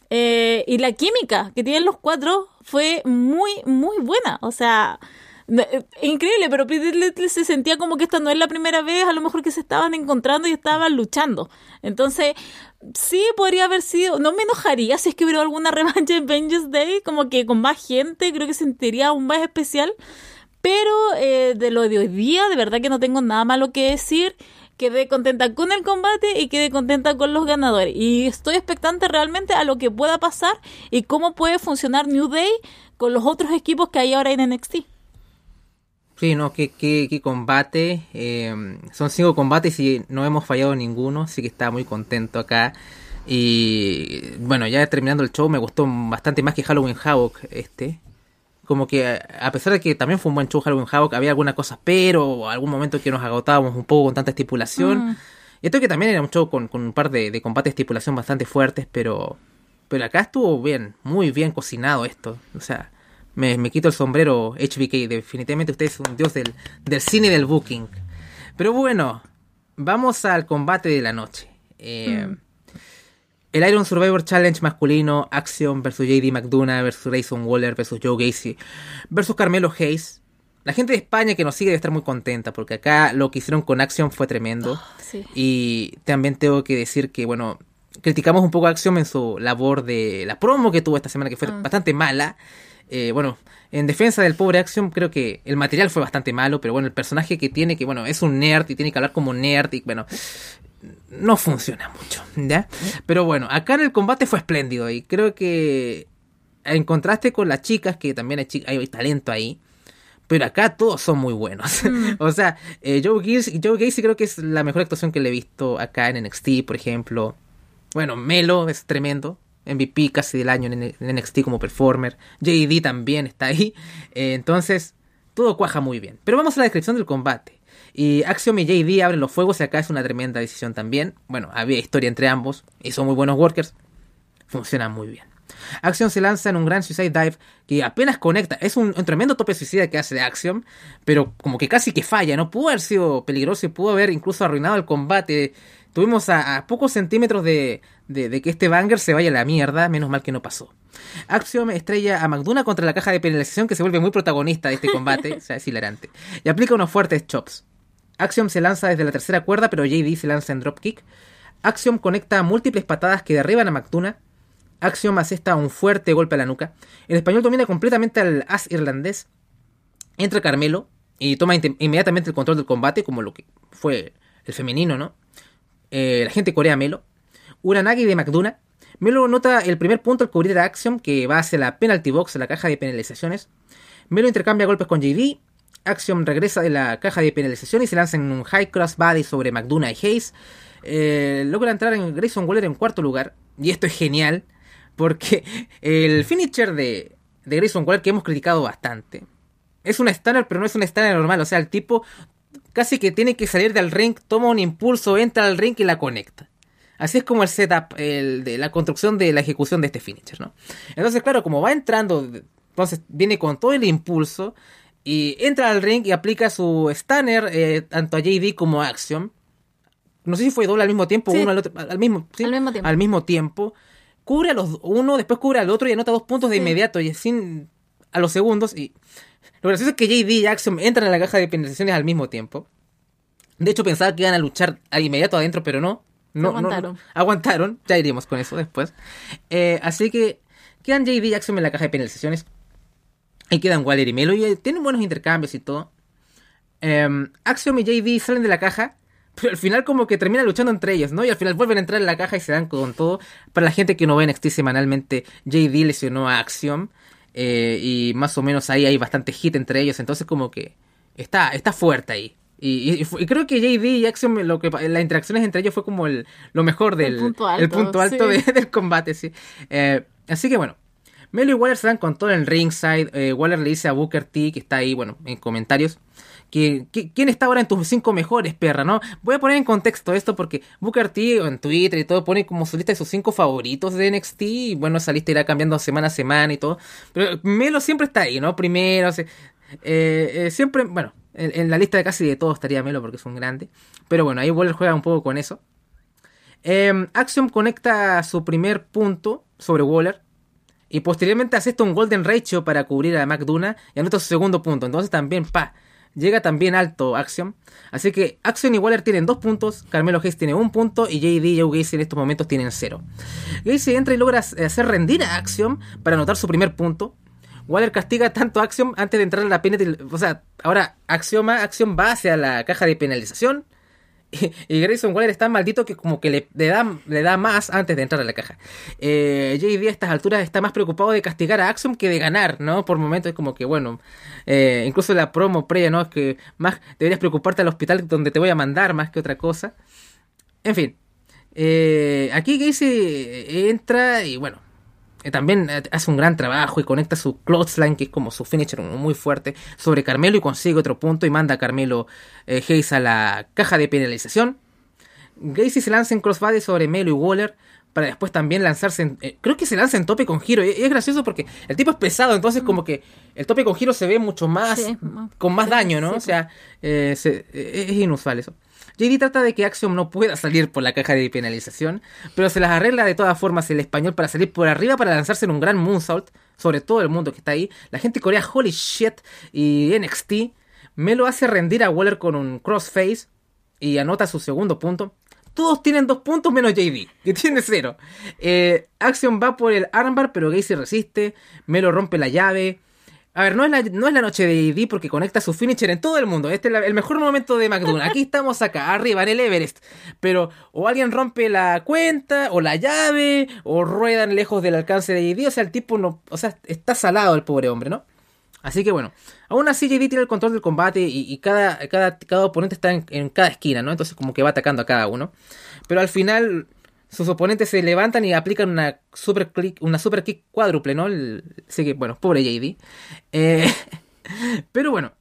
Speaker 2: Eh, y la química que tienen los cuatro fue muy, muy buena. O sea, increíble, pero se sentía como que esta no es la primera vez, a lo mejor que se estaban encontrando y estaban luchando. Entonces, sí podría haber sido, no me enojaría si es que hubiera alguna revancha en Vengeance Day, como que con más gente, creo que sentiría aún más especial. Pero eh, de lo de hoy día, de verdad que no tengo nada malo que decir. Quedé contenta con el combate y quedé contenta con los ganadores. Y estoy expectante realmente a lo que pueda pasar y cómo puede funcionar New Day con los otros equipos que hay ahora en NXT.
Speaker 1: Sí, no, qué, qué, combate. Eh, son cinco combates y no hemos fallado ninguno, así que estaba muy contento acá. Y bueno, ya terminando el show, me gustó bastante más que Halloween Havoc este. Como que a pesar de que también fue un buen show Halloween Havoc, había algunas cosas, pero algún momento que nos agotábamos un poco con tanta estipulación. Mm. Y esto que también era un show con, un par de, de combates de estipulación bastante fuertes, pero, pero acá estuvo bien, muy bien cocinado esto. O sea, me, quito el sombrero HBK. Definitivamente usted es un dios del, cine y del booking. Pero bueno, vamos al combate de la noche. Eh, mm. El Iron Survivor Challenge masculino, Action versus JD McDonough versus Grayson Waller versus Joe Gacy versus Carmelo Hayes. La gente de España que nos sigue debe estar muy contenta porque acá lo que hicieron con Action fue tremendo.
Speaker 2: Oh,
Speaker 1: y también tengo que decir que, bueno, criticamos un poco a Action en su labor de la promo que tuvo esta semana que fue ah. bastante mala. Eh, bueno, en defensa del pobre Action, creo que el material fue bastante malo, pero bueno, el personaje que tiene, que bueno, es un nerd y tiene que hablar como nerd, y bueno, no funciona mucho, ¿ya? Pero bueno, acá en el combate fue espléndido y creo que en contraste con las chicas, que también hay, hay talento ahí, pero acá todos son muy buenos. Mm. o sea, eh, Joe, Gacy, Joe Gacy creo que es la mejor actuación que le he visto acá en NXT, por ejemplo. Bueno, Melo es tremendo. MVP casi del año en, NXT como performer. JD también está ahí. Eh, entonces, todo cuaja muy bien. Pero vamos a la descripción del combate. Y Axiom y JD abren los fuegos y acá es una tremenda decisión también. Bueno, había historia entre ambos y son muy buenos workers. Funciona muy bien. Axiom se lanza en un gran suicide dive que apenas conecta. Es un, tremendo tope suicida que hace de Axiom, pero como que casi que falla. No pudo haber sido peligroso y pudo haber incluso arruinado el combate. Tuvimos a, pocos centímetros de, de, que este banger se vaya a la mierda, menos mal que no pasó. Axiom estrella a McDonough contra la caja de penalización que se vuelve muy protagonista de este combate, o sea, es hilarante. Y aplica unos fuertes chops. Axiom se lanza desde la tercera cuerda, pero JD se lanza en dropkick. Axiom conecta múltiples patadas que derriban a McDonough. Axiom asesta un fuerte golpe a la nuca. El español domina completamente al as irlandés. Entra Carmelo y toma inmediatamente el control del combate, como lo que fue el femenino, ¿no? Eh, la gente corea Melo. Uranagi de McDonough. Melo nota el primer punto al cubrir a Axiom que va hacia la penalty box, la caja de penalizaciones. Melo intercambia golpes con JD. Axiom regresa de la caja de penalización y se lanza en un high cross body sobre McDonough y Hayes. Eh, logra entrar en Grayson Waller en cuarto lugar. Y esto es genial. Porque el finisher de, Grayson Waller que hemos criticado bastante. Es un stunner, pero no es un stunner normal. O sea, el tipo casi que tiene que salir del ring, toma un impulso, entra al ring y la conecta. Así es como el setup, el de la construcción de la ejecución de este finisher, ¿no? Entonces, claro, como va entrando, entonces viene con todo el impulso y entra al ring y aplica su stunner eh, tanto a JD como a Action. No sé si fue doble al mismo tiempo, uno al otro, al mismo,
Speaker 2: al mismo tiempo.
Speaker 1: Al mismo tiempo. Cubre a los uno, después cubre al otro y anota dos puntos de inmediato y sin a los segundos y lo gracioso es que JD y Axiom entran en la caja de penalizaciones al mismo tiempo. De hecho, pensaba que iban a luchar al inmediato adentro, pero no. No,
Speaker 2: aguantaron.
Speaker 1: aguantaron. Ya iremos con eso después. Eh, así que quedan JD y Axiom en la caja de penalizaciones. Y quedan Waller y Melo. Y eh, tienen buenos intercambios y todo. Eh, Axiom y JD salen de la caja. Pero al final como que terminan luchando entre ellos, ¿no? Y al final vuelven a entrar en la caja y se dan con todo. Para la gente que no ve NXT semanalmente, JD lesionó a Axiom. Eh, y más o menos ahí hay bastante hit entre ellos, entonces como que está, está fuerte ahí. Y, creo que JD y Axiom, lo que, las interacciones entre ellos fue como el, lo mejor del
Speaker 2: punto alto,
Speaker 1: punto alto del combate, sí. Eh, así que bueno, Melo y Waller se dan con todo en ringside. Eh, Waller le dice a Booker T, que está ahí, bueno, en comentarios, que, quién está ahora en tus cinco mejores, perra, ¿no? Voy a poner en contexto esto porque Booker T en Twitter y todo pone como su lista de sus cinco favoritos de NXT. Y bueno, esa lista irá cambiando semana a semana y todo. Pero Melo siempre está ahí, ¿no? Primero, eh, eh, siempre, bueno, en, la lista de casi de todos estaría Melo porque es un grande. Pero bueno, ahí Waller juega un poco con eso. Eh, Axiom conecta su primer punto sobre Waller. Y posteriormente hace esto un Golden Ratio para cubrir a McDonough y anota su segundo punto. Entonces también, pa, llega también alto Axiom. Así que Axiom y Waller tienen dos puntos, Carmelo Hayes tiene un punto y JD y Joe Gacy en estos momentos tienen cero. Gacy entra y logra hacer rendir a Axiom para anotar su primer punto. Waller castiga tanto a Axiom antes de entrar a la penalty. O sea, ahora Axioma, Axiom va hacia la caja de penalización y Grayson Waller es tan maldito que como que le, da, le da más antes de entrar a la caja. Eh, JD a estas alturas está más preocupado de castigar a Axiom que de ganar, ¿no? Por momentos es como que, bueno, eh, incluso la promo previa, ¿no? Es que más deberías preocuparte al hospital donde te voy a mandar más que otra cosa. En fin. Eh, aquí Gacy entra y bueno, eh, también eh, hace un gran trabajo y conecta su clothesline, que es como su finisher muy fuerte, sobre Carmelo y consigue otro punto y manda a Carmelo eh, Hayes a la caja de penalización. Gacy se lanza en crossbody sobre Melo y Waller para después también lanzarse en, creo que se lanza en tope con giro y, es gracioso porque el tipo es pesado entonces como que el tope con giro se ve mucho más con más daño no o sea es inusual eso JD trata de que Axiom no pueda salir por la caja de penalización, pero se las arregla de todas formas el español para salir por arriba para lanzarse en un gran moonsault sobre todo el mundo que está ahí. La gente corea holy shit y NXT me lo hace rendir a Waller con un crossface y anota su segundo punto. Todos tienen dos puntos menos JD, que tiene cero. Eh, Axiom va por el armbar, pero Gacy resiste. Melo rompe la llave. A ver, no es, la, no es la noche de ID porque conecta su finisher en todo el mundo. Este es el mejor momento de McDonald's. Aquí estamos acá, arriba, en el Everest. Pero o alguien rompe la cuenta, o la llave, o ruedan lejos del alcance de ID. O sea, el tipo no. O sea, está salado el pobre hombre, ¿no? Así que bueno, aún así JD tiene el control del combate y, cada, cada, cada, oponente está en, cada esquina, ¿no? Entonces como que va atacando a cada uno. Pero al final sus oponentes se levantan y aplican una super, click, una super kick cuádruple, ¿no? así que, bueno, pobre JD. Eh, pero bueno,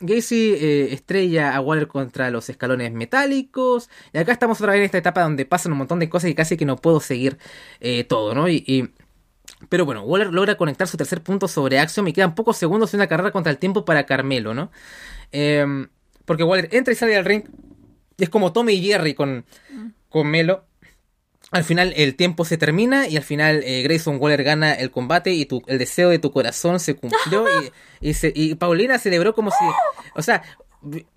Speaker 1: Gacy eh, estrella a Waller contra los escalones metálicos. Y acá estamos otra vez en esta etapa donde pasan un montón de cosas y casi que no puedo seguir eh, todo, ¿no? Y, pero bueno, Waller logra conectar su tercer punto sobre Axiom y quedan pocos segundos en una carrera contra el tiempo para Carmelo, ¿no? porque Waller entra y sale del ring. Y es como Tommy y Jerry con, con Melo al final el tiempo se termina y al final eh, Grayson Waller gana el combate y tu, el deseo de tu corazón se cumplió y, y, Paulina celebró como si, o sea,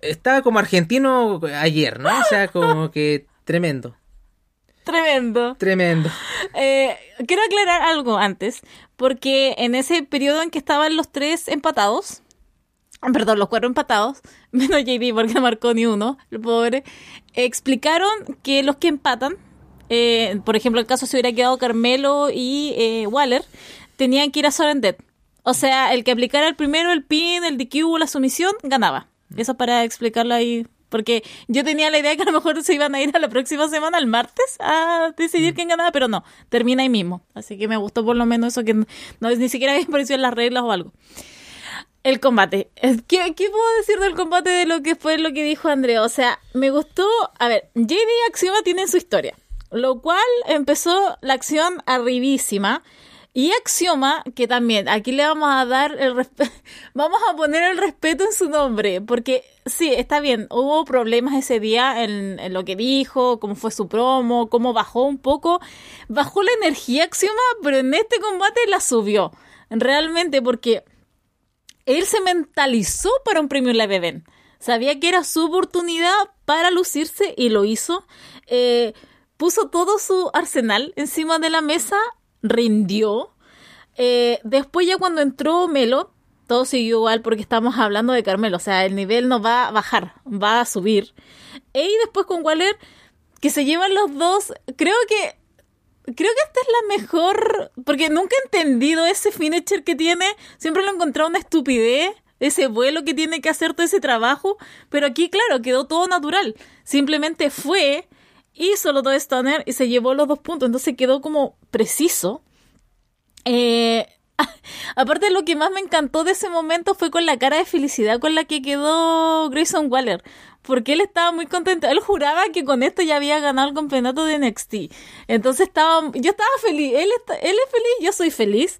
Speaker 1: estaba como argentino ayer, ¿no? O sea, como que tremendo.
Speaker 2: Tremendo.
Speaker 1: Tremendo.
Speaker 2: Eh, quiero aclarar algo antes, porque en ese periodo en que estaban los tres empatados, perdón, los cuatro empatados, menos JD porque no marcó ni uno, el pobre, explicaron que los que empatan eh, por ejemplo, el caso se hubiera quedado Carmelo y eh, Waller, tenían que ir a Dead. O sea, el que aplicara el primero, el pin, el DQ o la sumisión, ganaba. Eso para explicarlo ahí. Porque yo tenía la idea que a lo mejor se iban a ir a la próxima semana, el martes, a decidir quién ganaba, pero no, termina ahí mismo. Así que me gustó por lo menos eso que no, es ni siquiera había aparecido en las reglas o algo. El combate. ¿Qué, ¿Qué, puedo decir del combate de lo que fue lo que dijo Andrea? O sea, me gustó. A ver, JD Axioma tiene su historia. Lo cual empezó la acción arribísima. Y Axioma, que también aquí le vamos a dar el vamos a poner el respeto en su nombre, porque sí, está bien, hubo problemas ese día en, en, lo que dijo, cómo fue su promo, cómo bajó un poco, bajó la energía Axioma, pero en este combate la subió, realmente porque él se mentalizó para un premio Live Event, sabía que era su oportunidad para lucirse y lo hizo. Eh, puso todo su arsenal encima de la mesa, rindió. Eh, después ya cuando entró Melo, todo siguió igual porque estamos hablando de Carmelo, o sea, el nivel no va a bajar, va a subir. Y después con Waller, que se llevan los dos, creo que creo que esta es la mejor, porque nunca he entendido ese finisher que tiene, siempre lo he encontrado una estupidez, ese vuelo que tiene que hacer todo ese trabajo, pero aquí claro, quedó todo natural, simplemente fue, hizo los dos Stunner y se llevó los dos puntos. Entonces quedó como preciso. Eh, aparte, lo que más me encantó de ese momento fue con la cara de felicidad con la que quedó Grayson Waller. Porque él estaba muy contento. Él juraba que con esto ya había ganado el campeonato de NXT. Entonces estaba, yo estaba feliz. Él, está, él es feliz, yo soy feliz.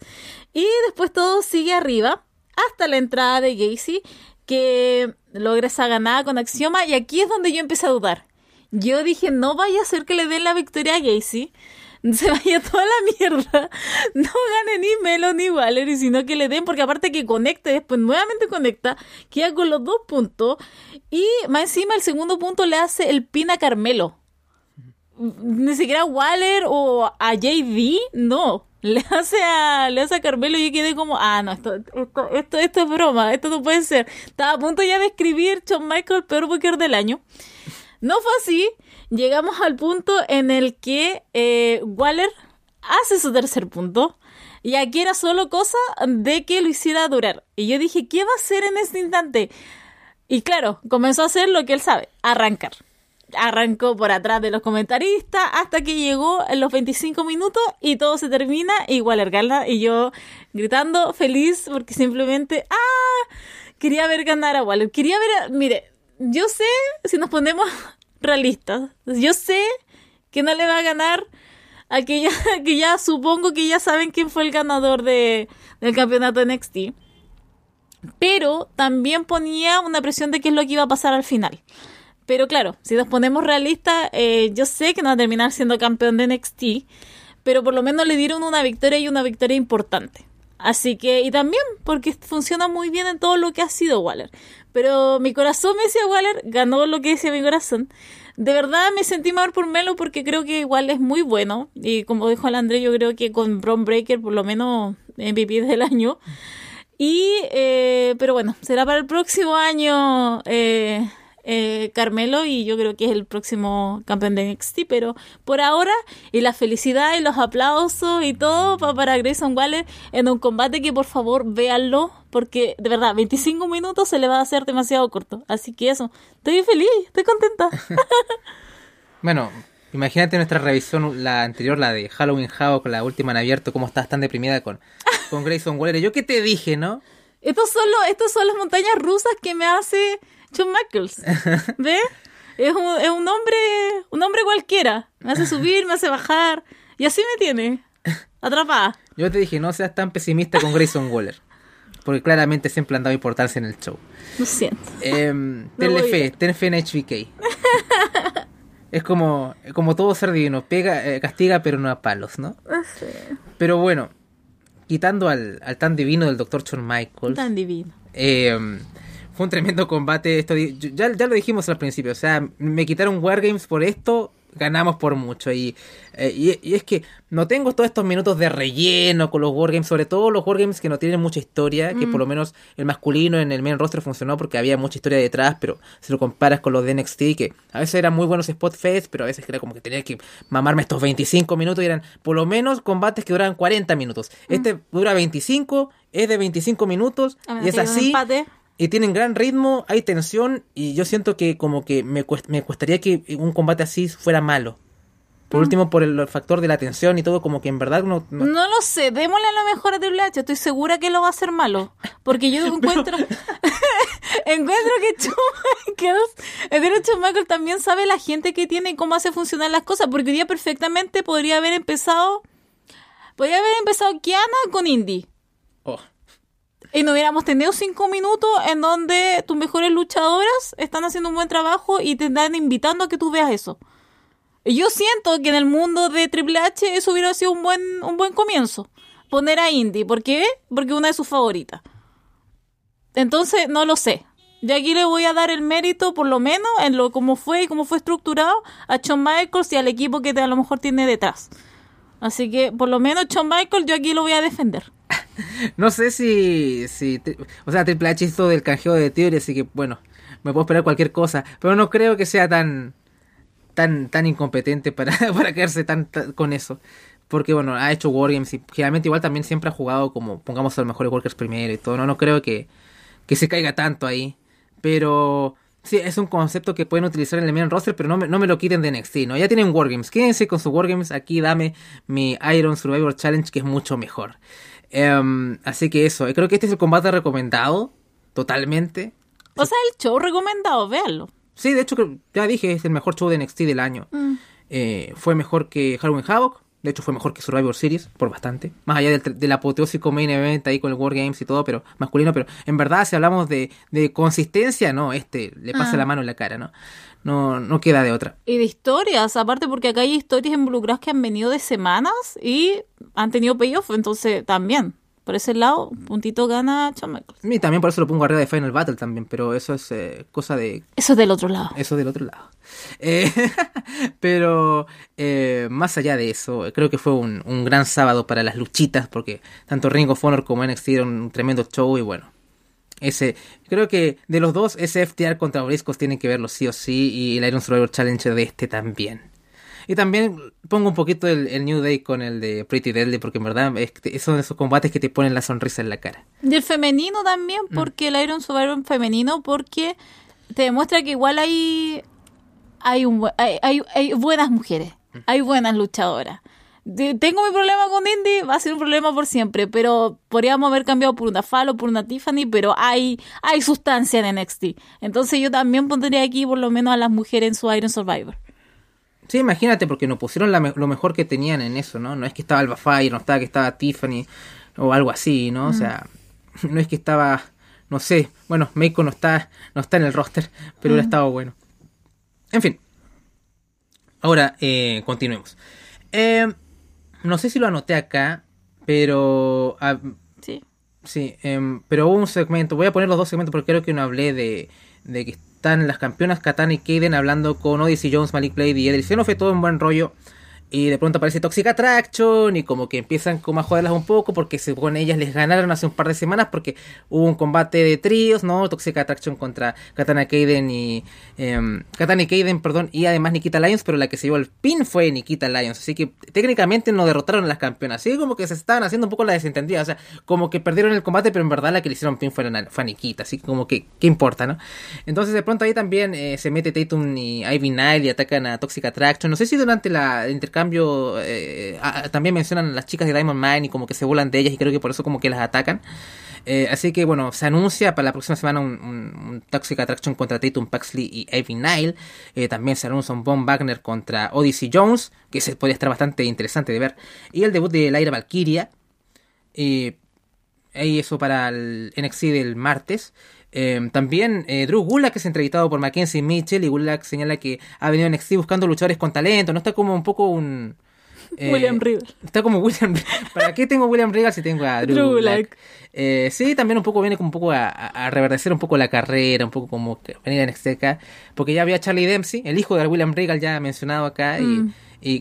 Speaker 2: Y después todo sigue arriba hasta la entrada de Gacy, que logra esa ganada con Axioma. Y aquí es donde yo empecé a dudar. Yo dije, no vaya a ser que le den la victoria a Gacy se vaya toda la mierda, no gane ni Melo ni Valerie, sino que le den, porque aparte que conecte, después nuevamente conecta, queda con los dos puntos, y más encima el segundo punto le hace el pin a Carmelo. Ni siquiera a Waller o a JD, no. Le hace a, le hace a Carmelo y yo como, ah, no, esto, esto, esto, esto es broma, esto no puede ser. Estaba a punto ya de escribir John Michael, peor booker del año. No fue así. Llegamos al punto en el que eh, Waller hace su tercer punto. Y aquí era solo cosa de que lo hiciera durar. Y yo dije, ¿qué va a hacer en este instante? Y claro, comenzó a hacer lo que él sabe, arrancar. Arrancó por atrás de los comentaristas hasta que llegó en los 25 minutos y todo se termina y Waller gana. Y yo gritando feliz porque simplemente, ¡ah! Quería ver ganar a Waller. Quería ver, mire, yo sé, si nos ponemos realistas, yo sé que no le va a ganar a que ya, que ya supongo que ya saben quién fue el ganador de, del campeonato NXT. Pero también ponía una presión de qué es lo que iba a pasar al final. Pero claro, si nos ponemos realistas, eh, yo sé que no va a terminar siendo campeón de NXT, pero por lo menos le dieron una victoria y una victoria importante. Así que, y también porque funciona muy bien en todo lo que ha sido Waller. Pero mi corazón me decía Waller, ganó lo que decía mi corazón. De verdad me sentí mal por Melo porque creo que igual es muy bueno. Y como dijo el André, yo creo que con Bron Breaker por lo menos MVP del año. Y, eh, pero bueno, será para el próximo año eh, eh, Carmelo y yo creo que es el próximo campeón de NXT, pero por ahora y la felicidad y los aplausos y todo para Grayson Waller en un combate que por favor véanlo porque de verdad 25 minutos se le va a hacer demasiado corto, así que eso, estoy feliz, estoy contenta.
Speaker 1: bueno, imagínate nuestra revisión, la anterior, la de Halloween Havoc, con la última en abierto, cómo estás tan deprimida con, con Grayson Waller. Yo qué te dije, ¿no?
Speaker 2: Estos son, estos son las montañas rusas que me hace John Michaels. ¿Ve? Es un, es un hombre, un hombre cualquiera. Me hace subir, me hace bajar. Y así me tiene. Atrapada.
Speaker 1: Yo te dije, no seas tan pesimista con Grayson Waller. Porque claramente siempre han dado importancia en el show.
Speaker 2: Lo siento.
Speaker 1: Eh, tenle fe, ten fe en HBK. es como, como todo ser divino, pega, eh, castiga pero no a palos, ¿no?
Speaker 2: Sí.
Speaker 1: Pero bueno, quitando al, al tan divino del Dr. Shawn Michaels.
Speaker 2: Tan divino.
Speaker 1: Eh, fue un tremendo combate. Esto ya, ya lo dijimos al principio. O sea, me quitaron Wargames por esto. Ganamos por mucho. Y, eh, y, es que no tengo todos estos minutos de relleno con los Wargames. Sobre todo los Wargames que no tienen mucha historia. Que por lo menos el masculino en el main roster funcionó porque había mucha historia detrás. Pero si lo comparas con los de NXT, que a veces eran muy buenos spot fest. Pero a veces era como que tenía que mamarme estos 25 minutos. Y eran por lo menos combates que duraban 40 minutos. Este dura 25. Es de 25 minutos. y es así y tienen gran ritmo, hay tensión y yo siento que como que me, me costaría que un combate así fuera malo. Por mm. último, por el factor de la tensión y todo, como que en verdad no...
Speaker 2: No, lo sé, démosle a lo mejor a Triple H, estoy segura que lo va a hacer malo. Porque yo encuentro... encuentro que Shawn Michaels, Michael también sabe la gente que tiene y cómo hace funcionar las cosas, porque hoy día perfectamente podría haber empezado... Podría haber empezado Kiana con Indy. Oh y no hubiéramos tenido cinco minutos en donde tus mejores luchadoras están haciendo un buen trabajo y te están invitando a que tú veas eso. Y yo siento que en el mundo de Triple H eso hubiera sido un buen, un buen comienzo. Poner a Indy. ¿Por qué? Porque una de sus favoritas. Entonces, no lo sé. De aquí le voy a dar el mérito, por lo menos, en lo cómo fue y cómo fue estructurado a Shawn Michaels y al equipo que a lo mejor tiene detrás. Así que, por lo menos, Shawn Michaels, yo aquí lo voy a defender.
Speaker 1: No sé si, si o sea, Triple H hizo del canjeo de Theory, así que bueno, me puedo esperar cualquier cosa, pero no creo que sea tan tan tan incompetente para, para quedarse tan, con eso. Porque bueno, ha hecho Wargames y generalmente igual también siempre ha jugado como pongamos a los mejores workers primero y todo, no no creo que que se caiga tanto ahí, pero Sí, es un concepto que pueden utilizar en el main roster, pero no me, no me lo quiten de NXT, ¿no? Ya tienen Wargames. Quédense con sus Wargames. Aquí dame mi Iron Survivor Challenge, que es mucho mejor. Em, así que eso, creo que este es el combate recomendado, totalmente.
Speaker 2: O sea, el show recomendado, véanlo.
Speaker 1: Sí, de hecho, ya dije, es el mejor show de NXT del año.
Speaker 2: Mm.
Speaker 1: Eh, fue mejor que Halloween Havoc. De hecho, fue mejor que Survivor Series, por bastante. Más allá del, del apoteósico main event ahí con el War Games y todo, pero masculino. Pero en verdad, si hablamos de, de consistencia, no, este le pasa
Speaker 2: Ah.
Speaker 1: la mano en la cara, ¿no? No, no queda de otra.
Speaker 2: Y de historias, aparte porque acá hay historias involucradas que han venido de semanas y han tenido payoff, entonces también. Por ese lado, puntito gana Shawn Michaels.
Speaker 1: Y también por eso lo pongo arriba de Final Battle también, pero eso es eh, cosa de
Speaker 2: Eso es del otro lado.
Speaker 1: Eso del otro lado. Eh, pero eh, más allá de eso, creo que fue un, un gran sábado para las luchitas, porque tanto Ring of Honor como NXT dieron un tremendo show y bueno. Ese, creo que de los dos, ese FTR contra Briscos tienen que verlo sí o sí, y el Iron Survivor Challenge de este también. Y también pongo un poquito el, el New Day con el de Pretty Deadly, porque en verdad es, son esos combates que te ponen la sonrisa en la cara.
Speaker 2: Y el femenino también, porque el Iron Survivor femenino, porque te demuestra que igual hay hay, un, hay, hay, hay buenas mujeres, hay buenas luchadoras. De- tengo mi problema con Indy, va a ser un problema por siempre, pero podríamos haber cambiado por una Falo, por una Tiffany, pero hay, hay sustancia en NXT. Entonces yo también pondría aquí por lo menos a las mujeres en su Iron Survivor.
Speaker 1: Sí, imagínate, porque nos pusieron la lo mejor que tenían en eso, ¿no? No es que estaba Alba Fire, no estaba que estaba Tiffany o algo así, ¿no? O sea, no es que estaba, no sé, bueno, Meiko no está, no está en el roster, pero hubiera estado bueno. En fin. Ahora, eh, continuemos. Eh, no sé si lo anoté acá, pero... ah,
Speaker 2: Sí.
Speaker 1: Sí, em, pero hubo un segmento, voy a poner los dos segmentos porque creo que no hablé de, de que están las campeonas Katana y Kaden hablando con Odyssey Jones, Malik Blade y no fue todo un buen rollo. Y de pronto aparece Toxic Attraction y como que empiezan como a joderlas un poco porque según ellas les ganaron hace un par de semanas porque hubo un combate de tríos, ¿no? Toxic Attraction contra Katana Kaden y... em, Katana y Kaden, perdón, y además Nikita Lyons, pero la que se llevó el pin fue Nikita Lyons. Así que técnicamente no derrotaron a las campeonas. Así como que se estaban haciendo un poco la desentendida. O sea, como que perdieron el combate, pero en verdad la que le hicieron pin fue, a- fue a Nikita. Así que como que, ¿qué importa, no? Entonces de pronto ahí también eh, se mete Tatum y Ivy Nile y atacan a Toxic Attraction. No sé si durante la, el intercambio eh, también mencionan a las chicas de Diamond Mine y como que se burlan de ellas y creo que por eso como que las atacan. Eh, así que bueno, se anuncia para la próxima semana un, Toxic Attraction contra Tatum Paxley y Ivy Nile. Eh, también se anuncia un Von Wagner contra Odyssey Jones, que se podría estar bastante interesante de ver. Y el debut de Lyra Valkyria. Y eso para el NXT del martes. Eh, también eh, Drew Gulak es entrevistado por Mackenzie Mitchell y Gulak señala que ha venido a NXT buscando luchadores con talento. No está como un poco un... eh,
Speaker 2: William Regal.
Speaker 1: Está como William ¿Para qué tengo William Regal si tengo a Drew,
Speaker 2: Drew
Speaker 1: Gulak? Eh, sí, también un poco viene como un poco a, a- reverdecer un poco la carrera, un poco como venir a NXT acá. Porque ya había Charlie Dempsey, el hijo de William Regal ya mencionado acá.
Speaker 2: Mm.
Speaker 1: y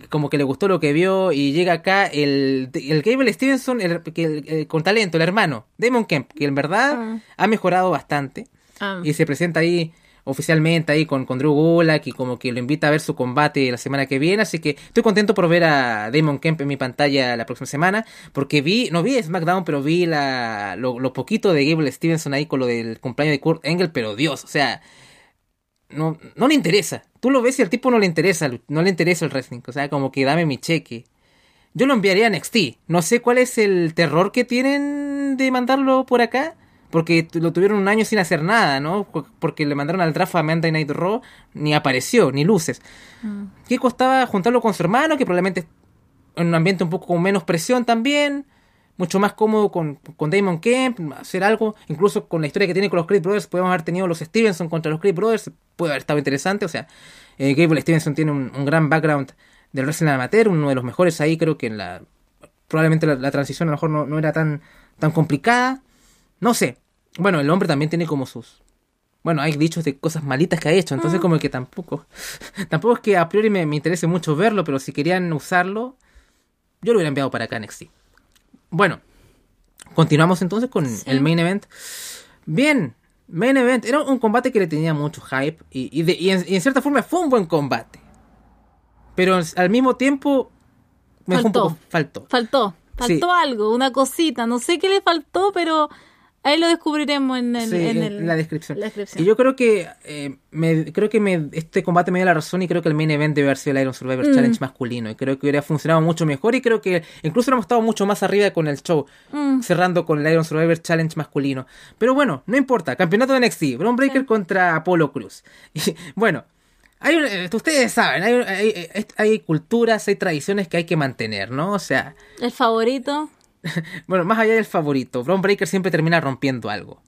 Speaker 1: como que le gustó lo que vio y llega acá el, el Gable Stevenson el- el- eh, con talento, el hermano, Damon Kemp, que en verdad
Speaker 2: Ah.
Speaker 1: ha mejorado bastante
Speaker 2: Ah.
Speaker 1: y se presenta ahí oficialmente ahí con, con Drew Gulak y como que lo invita a ver su combate la semana que viene, así que estoy contento por ver a Damon Kemp en mi pantalla la próxima semana, porque vi, no vi SmackDown, pero vi la, lo, lo poquito de Gable Stevenson ahí con lo del cumpleaños de Kurt Angle, pero Dios, o sea, no, no le interesa. Tú lo ves y al tipo no le interesa, no le interesa el wrestling. O sea, como que dame mi cheque. Yo lo enviaría a NXT. No sé cuál es el terror que tienen de mandarlo por acá. Porque lo tuvieron un año sin hacer nada, ¿no? Por- Porque le mandaron al draft a Monday Night Raw, ni apareció, ni luces.
Speaker 2: Mm.
Speaker 1: ¿Qué costaba juntarlo con su hermano? Que probablemente en un ambiente un poco con menos presión también. Mucho más cómodo con, con Damon Kemp, hacer algo. Incluso con la historia que tiene con los Creed Brothers, podemos haber tenido los Stevenson contra los Creed Brothers. Puede haber estado interesante. O sea, eh, Gable Stevenson tiene un, un gran background del wrestling amateur, uno de los mejores ahí. Creo que en la. Probablemente la, la transición a lo mejor no, no era tan, tan complicada. No sé. Bueno, el hombre también tiene como sus. Bueno, hay dichos de cosas malitas que ha hecho, entonces como que tampoco. tampoco es que a priori me, me interese mucho verlo, pero si querían usarlo, yo lo hubiera enviado para acá NXT. Bueno, continuamos entonces con
Speaker 2: Sí.
Speaker 1: el main event. Bien, main event. Era un combate que le tenía mucho hype y, y de- y en, y en cierta forma fue un buen combate. Pero al- mismo tiempo me dejó un
Speaker 2: Faltó.
Speaker 1: poco faltó.
Speaker 2: Faltó, faltó
Speaker 1: Sí.
Speaker 2: algo, una cosita, no sé qué le faltó, pero Ahí lo descubriremos en, el,
Speaker 1: Sí,
Speaker 2: en
Speaker 1: en
Speaker 2: el-
Speaker 1: la descripción.
Speaker 2: la descripción.
Speaker 1: Y yo creo que eh, me, creo que me, este combate me dio la razón y creo que el main event debe haber sido el Iron Survivor
Speaker 2: Mm.
Speaker 1: Challenge masculino. Y creo que hubiera funcionado mucho mejor y creo que incluso hemos estado mucho más arriba con el show,
Speaker 2: Mm.
Speaker 1: cerrando con el Iron Survivor Challenge masculino. Pero bueno, no importa. Campeonato de NXT, Braun Breaker contra Apollo Cruz. Y bueno, hay, eh, ustedes saben, hay, hay, hay- hay culturas, hay tradiciones que hay que mantener, ¿no? O sea,
Speaker 2: El favorito.
Speaker 1: bueno, más allá del favorito, Braun Breaker siempre termina rompiendo algo.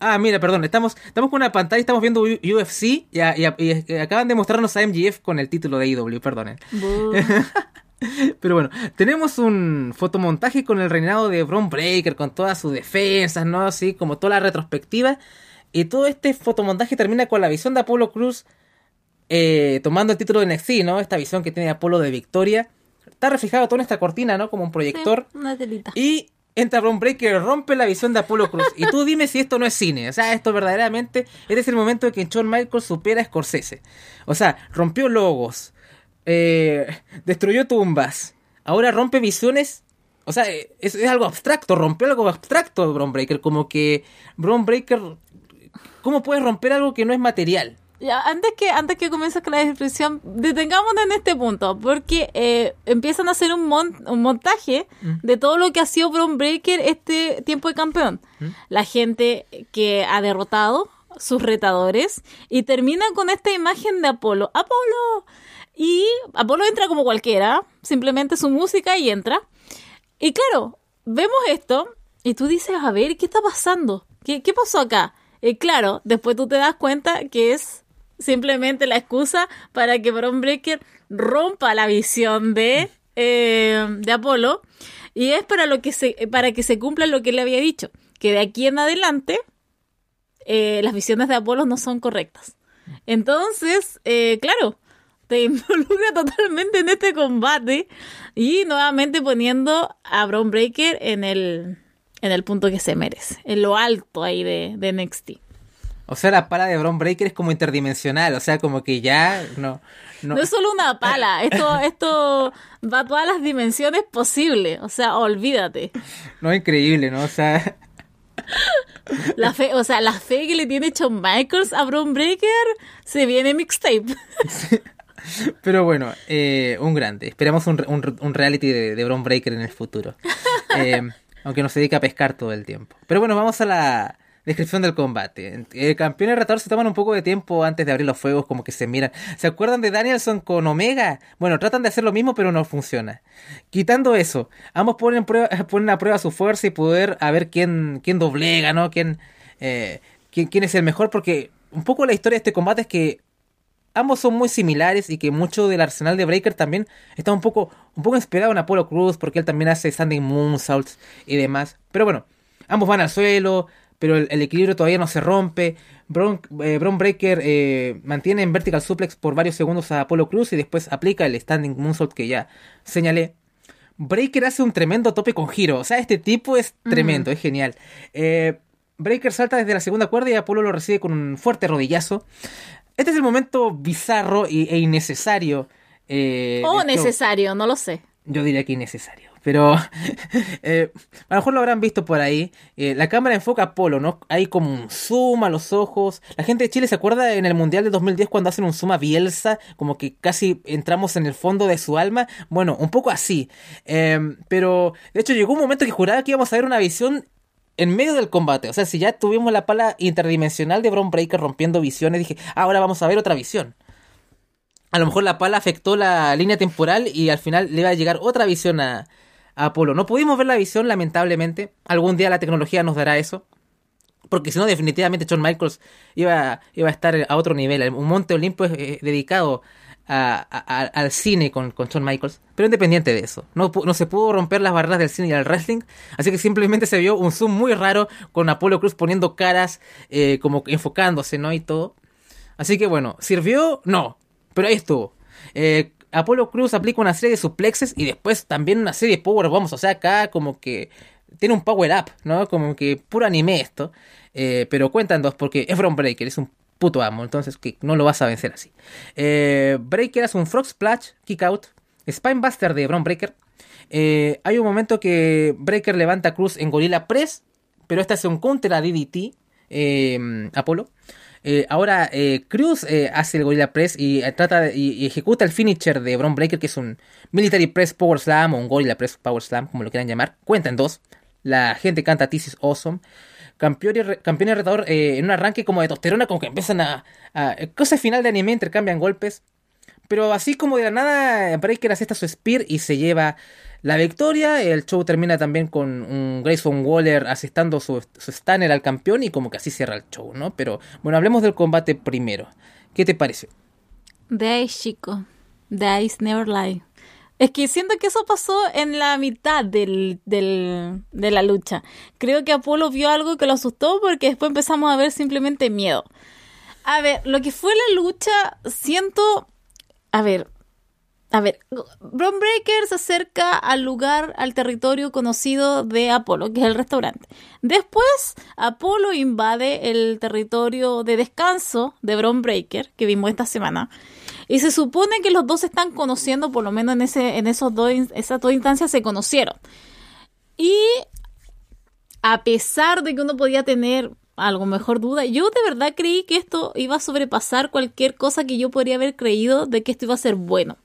Speaker 1: Ah, mira, perdón, estamos, estamos con una pantalla, estamos viendo UFC y, y y acaban de mostrarnos a MGF con el título de IW, perdonen.
Speaker 2: Bu.
Speaker 1: Pero bueno, tenemos un fotomontaje con el reinado de Braun Breaker, con todas sus defensas, ¿no? Así como toda la retrospectiva. Y todo este fotomontaje termina con la visión de Apolo Cruz eh, tomando el título de NXT, ¿no? Esta visión que tiene Apolo de victoria. Está reflejado todo en esta cortina, ¿no? Como un proyector.
Speaker 2: Sí, una telita.
Speaker 1: Y entra Braun Breaker, rompe la visión de Apolo Cruz. Y tú dime si esto no es cine. O sea, esto verdaderamente. Este es el momento en que Shawn Michaels supera a Scorsese. O sea, rompió logos. eh, destruyó tumbas. Ahora rompe visiones. O sea, es, es algo abstracto. Rompió algo abstracto Braun Breaker. Como que Braun Breaker. ¿Cómo puedes romper algo que no es material?
Speaker 2: Ya, antes que antes que comiences con la descripción, detengámonos en este punto, porque eh, empiezan a hacer un, mon- un montaje de todo lo que ha sido Braun Breaker este tiempo de campeón. La gente que ha derrotado, sus retadores, y terminan con esta imagen de Apolo. ¡Apolo! Y Apolo entra como cualquiera, simplemente su música y entra. Y claro, vemos esto y tú dices, a ver, ¿qué está pasando? ¿Qué, qué pasó acá? Y claro, después tú te das cuenta que es simplemente la excusa para que Braun Breaker rompa la visión de, eh, de Apolo y es para, lo que se, para que se cumpla lo que le había dicho, que de aquí en adelante eh, las visiones de Apolo no son correctas. Entonces, eh, claro, te involucra totalmente en este combate y nuevamente poniendo a Braun Breaker en el, en el punto que se merece, en lo alto ahí de, de NXT.
Speaker 1: O sea, la pala de Braun Breaker es como interdimensional. O sea, como que ya no. no-
Speaker 2: No es solo una pala, esto, esto va a todas las dimensiones posibles, o sea, olvídate.
Speaker 1: no es increíble, ¿no? O sea.
Speaker 2: La fe, o sea, la fe que le tiene Shawn Michaels a Braun Breaker se viene mixtape.
Speaker 1: Pero bueno, eh, un grande. Esperamos un, un- un reality de, de Breaker en el futuro. Eh, aunque no se dedica a pescar todo el tiempo. Pero bueno, vamos a la descripción del combate. El campeón y el retador se toman un poco de tiempo antes de abrir los fuegos, como que se miran. ¿Se acuerdan de Danielson con Omega? Bueno, tratan de hacer lo mismo, pero no funciona. Quitando eso, ambos ponen, a prueba su fuerza y poder a ver quién, quién doblega, ¿no? Quién, eh, quién, quién es el mejor, porque un poco la historia de este combate es que ambos son muy similares y que mucho del arsenal de Breaker también está un poco, un poco inspirado en Apollo Cruz porque él también hace standing moonsaults y demás. Pero bueno, ambos van al suelo, pero el, el equilibrio todavía no se rompe. Braun, eh, Breaker eh, mantiene en vertical suplex por varios segundos a Apollo Cruz y después aplica el standing moonsault que ya señalé. Breaker hace un tremendo tope con giro. O sea, este tipo es tremendo, es genial. Eh, Breaker salta desde la segunda cuerda y Apolo lo recibe con un fuerte rodillazo. Este es el momento bizarro e innecesario.
Speaker 2: O
Speaker 1: show.
Speaker 2: necesario, no lo sé.
Speaker 1: Yo diría que innecesario. Pero eh, a lo mejor lo habrán visto por ahí. Eh, la cámara enfoca a Polo, ¿no? Hay como un zoom a los ojos. La gente de Chile se acuerda en el Mundial de 2010 cuando hacen un zoom a Bielsa, como que casi entramos en el fondo de su alma. Bueno, un poco así. Eh, pero de hecho llegó un momento que juraba que íbamos a ver una visión en medio del combate. O sea, si ya tuvimos la pala interdimensional de Braun Breaker rompiendo visiones, dije, "Ah, ahora vamos a ver otra visión. A lo mejor la pala afectó la línea temporal y al final le iba a llegar otra visión a, a Apolo. No pudimos ver la visión, lamentablemente. Algún día la tecnología nos dará eso. Porque si no, definitivamente John Michaels iba, iba a estar a otro nivel. Un Monte Olimpo es eh, dedicado al cine con, con Shawn Michaels. Pero independiente de eso, no, no se pudo romper las barreras del cine y del wrestling. Así que simplemente se vio un zoom muy raro con Apolo Cruz poniendo caras, eh, como enfocándose, ¿no? Y todo. Así que bueno, ¿sirvió? No. Pero ahí estuvo. Eh, Apolo Cruz aplica una serie de suplexes y después también una serie de powerbombs. O sea, acá como que tiene un power up, ¿no? Como que puro anime esto. Eh, pero cuentan dos porque Braun Breaker, es un puto amo. Entonces que no lo vas a vencer así. Eh, Breaker hace un Frog Splash, Kick Out. Spinebuster de Braun Breaker. Eh, hay un momento que Breaker levanta a Cruz en Gorilla Press. pero esta es un counter a DDT, Apolo. Eh, ahora eh, Cruz eh, hace el Gorilla Press y eh, trata de- y, ejecuta el finisher de Bron Breaker, que es un Military Press Power Slam o un Gorilla Press Power Slam, como lo quieran llamar. Cuenta en dos. La gente canta This is Awesome. Campeón y, re- campeón retador en un arranque como de tosterona, como que empiezan a, a. Cosa final de anime, intercambian golpes. Pero así como de la nada, Breaker acepta su Spear y se lleva la victoria. El show termina también con un Grayson Waller asestando su, su stunner al campeón y como que así cierra el show, ¿no? Pero bueno, hablemos del combate primero. ¿Qué te parece?
Speaker 2: The Ice, chico. The Ice Never Lie. Es que siento que eso pasó en la mitad del, del- de la lucha. Creo que Apolo vio algo que lo asustó porque después empezamos a ver simplemente miedo. A ver, lo que fue la lucha, siento... A ver, a ver, Bron Breaker se acerca al lugar, al territorio conocido de Apolo, que es el restaurante. Después, Apolo invade el territorio de descanso de Bron Breaker, que vimos esta semana. Y se supone que los dos se están conociendo, por lo menos en, ese, en esos dos, esas dos instancias se conocieron. Y a pesar de que uno podía tener algo mejor duda, yo de verdad creí que esto iba a sobrepasar cualquier cosa que yo podría haber creído de que esto iba a ser bueno.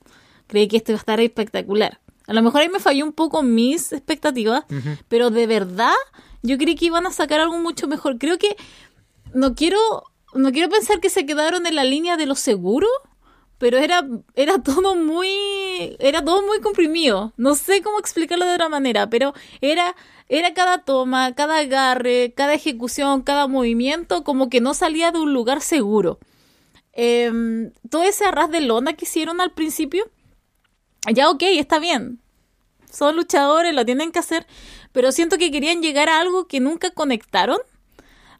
Speaker 2: Creí que esto iba a estar espectacular. A lo mejor ahí me falló un poco mis expectativas, pero de verdad yo creí que iban a sacar algo mucho mejor. Creo que no quiero no quiero pensar que se quedaron en la línea de lo seguro, pero era era todo muy era todo muy comprimido. No sé cómo explicarlo de otra manera, pero era era cada toma, cada agarre, cada ejecución, cada movimiento como que no salía de un lugar seguro. Em, todo ese arras de lona que hicieron al principio, ya ok, está bien. Son luchadores, lo tienen que hacer, pero siento que querían llegar a algo que nunca conectaron.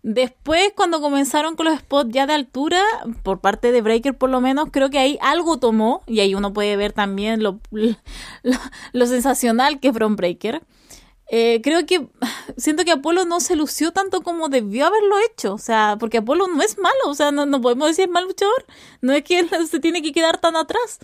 Speaker 2: Después, cuando comenzaron con los spots ya de altura, por parte de Breaker por lo menos, creo que ahí algo tomó, y ahí uno puede ver también lo, lo, sensacional que es Bron Breaker. Eh, creo que siento que Apolo no se lució tanto como debió haberlo hecho, o sea, porque Apolo no es malo, o sea, no, no podemos decir mal luchador, no es que se tiene que quedar tan atrás.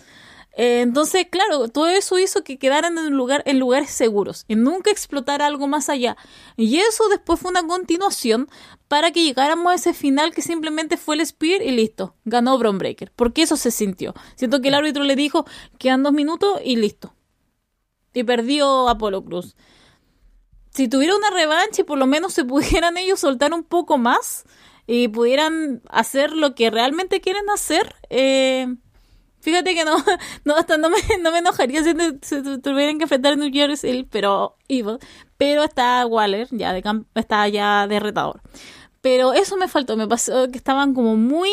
Speaker 2: Eh, entonces, claro, todo eso hizo que quedaran en, lugar, en lugares seguros y nunca explotara algo más allá. Y eso después fue una continuación para que llegáramos a ese final que simplemente fue el Spear y listo, ganó Bron Breaker, porque eso se sintió. Siento que el árbitro le dijo, quedan dos minutos y listo. Y perdió Apolo Cruz si tuviera una revancha y por lo menos se pudieran ellos soltar un poco más y pudieran hacer lo que realmente quieren hacer, eh, fíjate que no, no, hasta no me, no me enojaría si tuvieran que enfrentar a New Jersey, pero Evil, pero está Waller, ya de está ya de retador. Pero eso me faltó, me pasó que estaban como muy,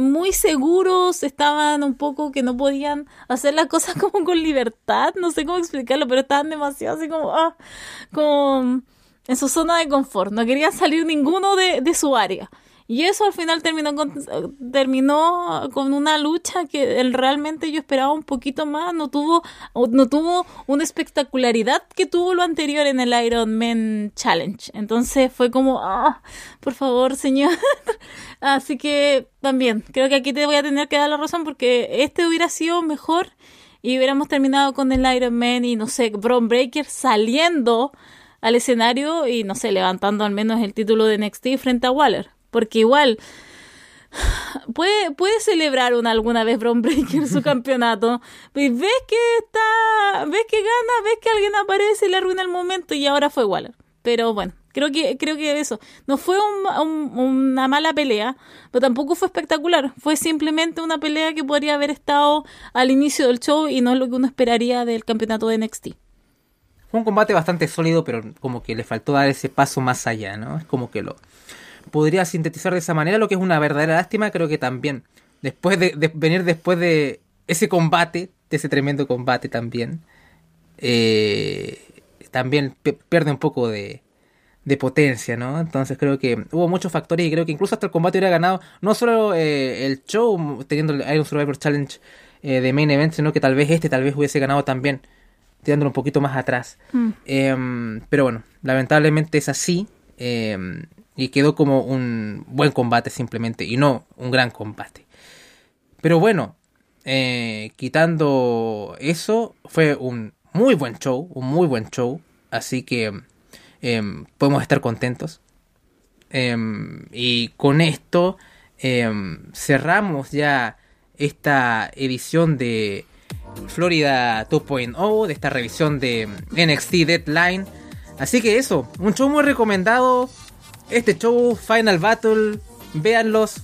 Speaker 2: muy seguros, estaban un poco que no podían hacer las cosas como con libertad, no sé cómo explicarlo, pero estaban demasiado así como, ah, como en su zona de confort, no querían salir ninguno de, de su área. Y eso al final terminó con, terminó con una lucha que realmente yo esperaba un poquito más, no tuvo, no tuvo una espectacularidad que tuvo lo anterior en el Iron Man Challenge. Entonces fue como, ah, por favor, señor. Así que también, creo que aquí te voy a tener que dar la razón porque este hubiera sido mejor y hubiéramos terminado con el Iron Man y no sé, Bron Breaker saliendo al escenario y no sé, levantando al menos el título de NXT frente a Waller. Porque igual puede, puede celebrar una alguna vez Bron Breaker su campeonato. Y ves que está, ves que gana, ves que alguien aparece y le arruina el momento y ahora fue Waller. Pero bueno, creo que, creo que eso. No fue un- un- una mala pelea, pero tampoco fue espectacular. Fue simplemente una pelea que podría haber estado al inicio del show y no es lo que uno esperaría del campeonato de NXT.
Speaker 1: Fue un combate bastante sólido, pero como que le faltó dar ese paso más allá, ¿no? Es como que lo podría sintetizar de esa manera, lo que es una verdadera lástima. Creo que también, después de, de venir después de ese combate, de ese tremendo combate también, eh, también pierde un poco de, de potencia, ¿no? Entonces creo que hubo muchos factores y creo que incluso hasta el combate hubiera ganado no solo eh, el show teniendo el Iron Survivor Challenge eh, de main event, sino que tal vez este tal vez hubiese ganado también tirándolo un poquito más atrás. Em, pero bueno, lamentablemente es así. Y quedó como un buen combate simplemente. Y no un gran combate. Pero bueno, eh, quitando eso, fue un muy buen show. Un muy buen show. Así que em, podemos estar contentos. Em, y con esto em, cerramos ya esta edición de Florida 2.0, de esta revisión de NXT Deadline. Así que eso, un show muy recomendado. Este show, Final Battle, véanlos.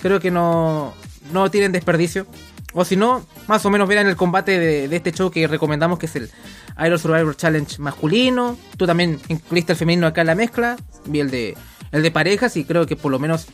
Speaker 1: Creo que no, no tienen desperdicio. O si no, más o menos vean el combate de, este show que recomendamos, que es el Iron Survivor Challenge masculino. Tú también incluiste el femenino acá en la mezcla. Vi el de, el de parejas y creo que por lo menos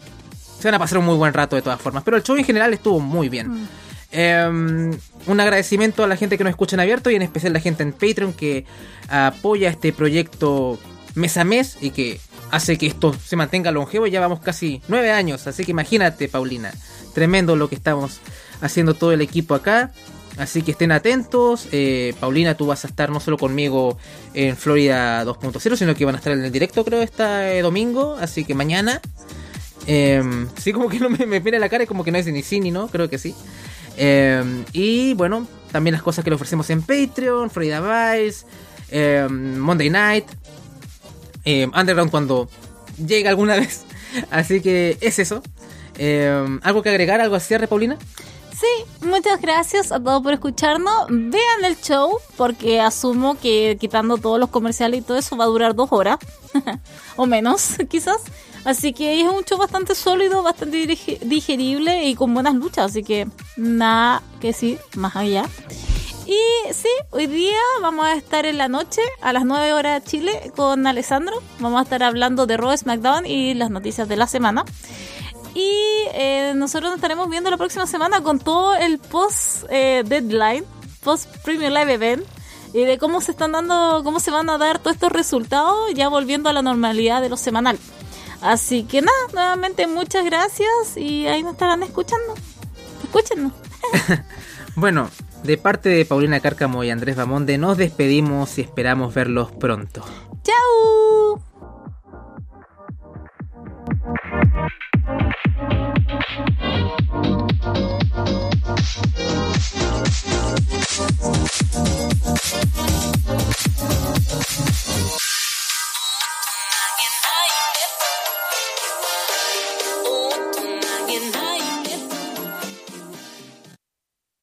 Speaker 1: se van a pasar un muy buen rato de todas formas. Pero el show en general estuvo muy bien. Mm. Em, un agradecimiento a la gente que nos escucha en abierto y en especial a la gente en Patreon que apoya este proyecto mes a mes y que hace que esto se mantenga longevo. Ya vamos casi nueve años, así que imagínate, Paulina, tremendo lo que estamos haciendo todo el equipo acá. Así que estén atentos. Eh, Paulina, tú vas a estar no solo conmigo en Florida 2.0, sino que van a estar en el directo, creo, este domingo. Así que mañana. Em, sí, como que no me, me mira la cara, como que no es ni sí ni no, creo que sí. Em, y bueno, también las cosas que le ofrecemos en Patreon, Florida Vice, em, Monday Night, Underground cuando llega alguna vez. Así que es eso. ¿Algo que agregar? ¿Algo a cierre, Paulina?
Speaker 2: Sí, muchas gracias a todos por escucharnos. Vean el show porque asumo que quitando todos los comerciales y todo eso va a durar dos horas o menos quizás. Así que es un show bastante sólido, bastante digerible y con buenas luchas. Así que nada que decir más allá. Y sí, hoy día vamos a estar en la noche a las 9 horas de Chile con Alessandro. Vamos a estar hablando de Raw, SmackDown y las noticias de la semana. Y eh, nosotros nos estaremos viendo la próxima semana con todo el post eh, deadline, post premium live event y de cómo se están dando, cómo se van a dar todos estos resultados ya volviendo a la normalidad de lo semanal. Así que nada, nuevamente muchas gracias y ahí nos estarán escuchando. Escúchenos.
Speaker 1: bueno, de parte de Paulina Cárcamo y Andrés Bamonde, nos despedimos y esperamos verlos pronto.
Speaker 2: ¡Chao!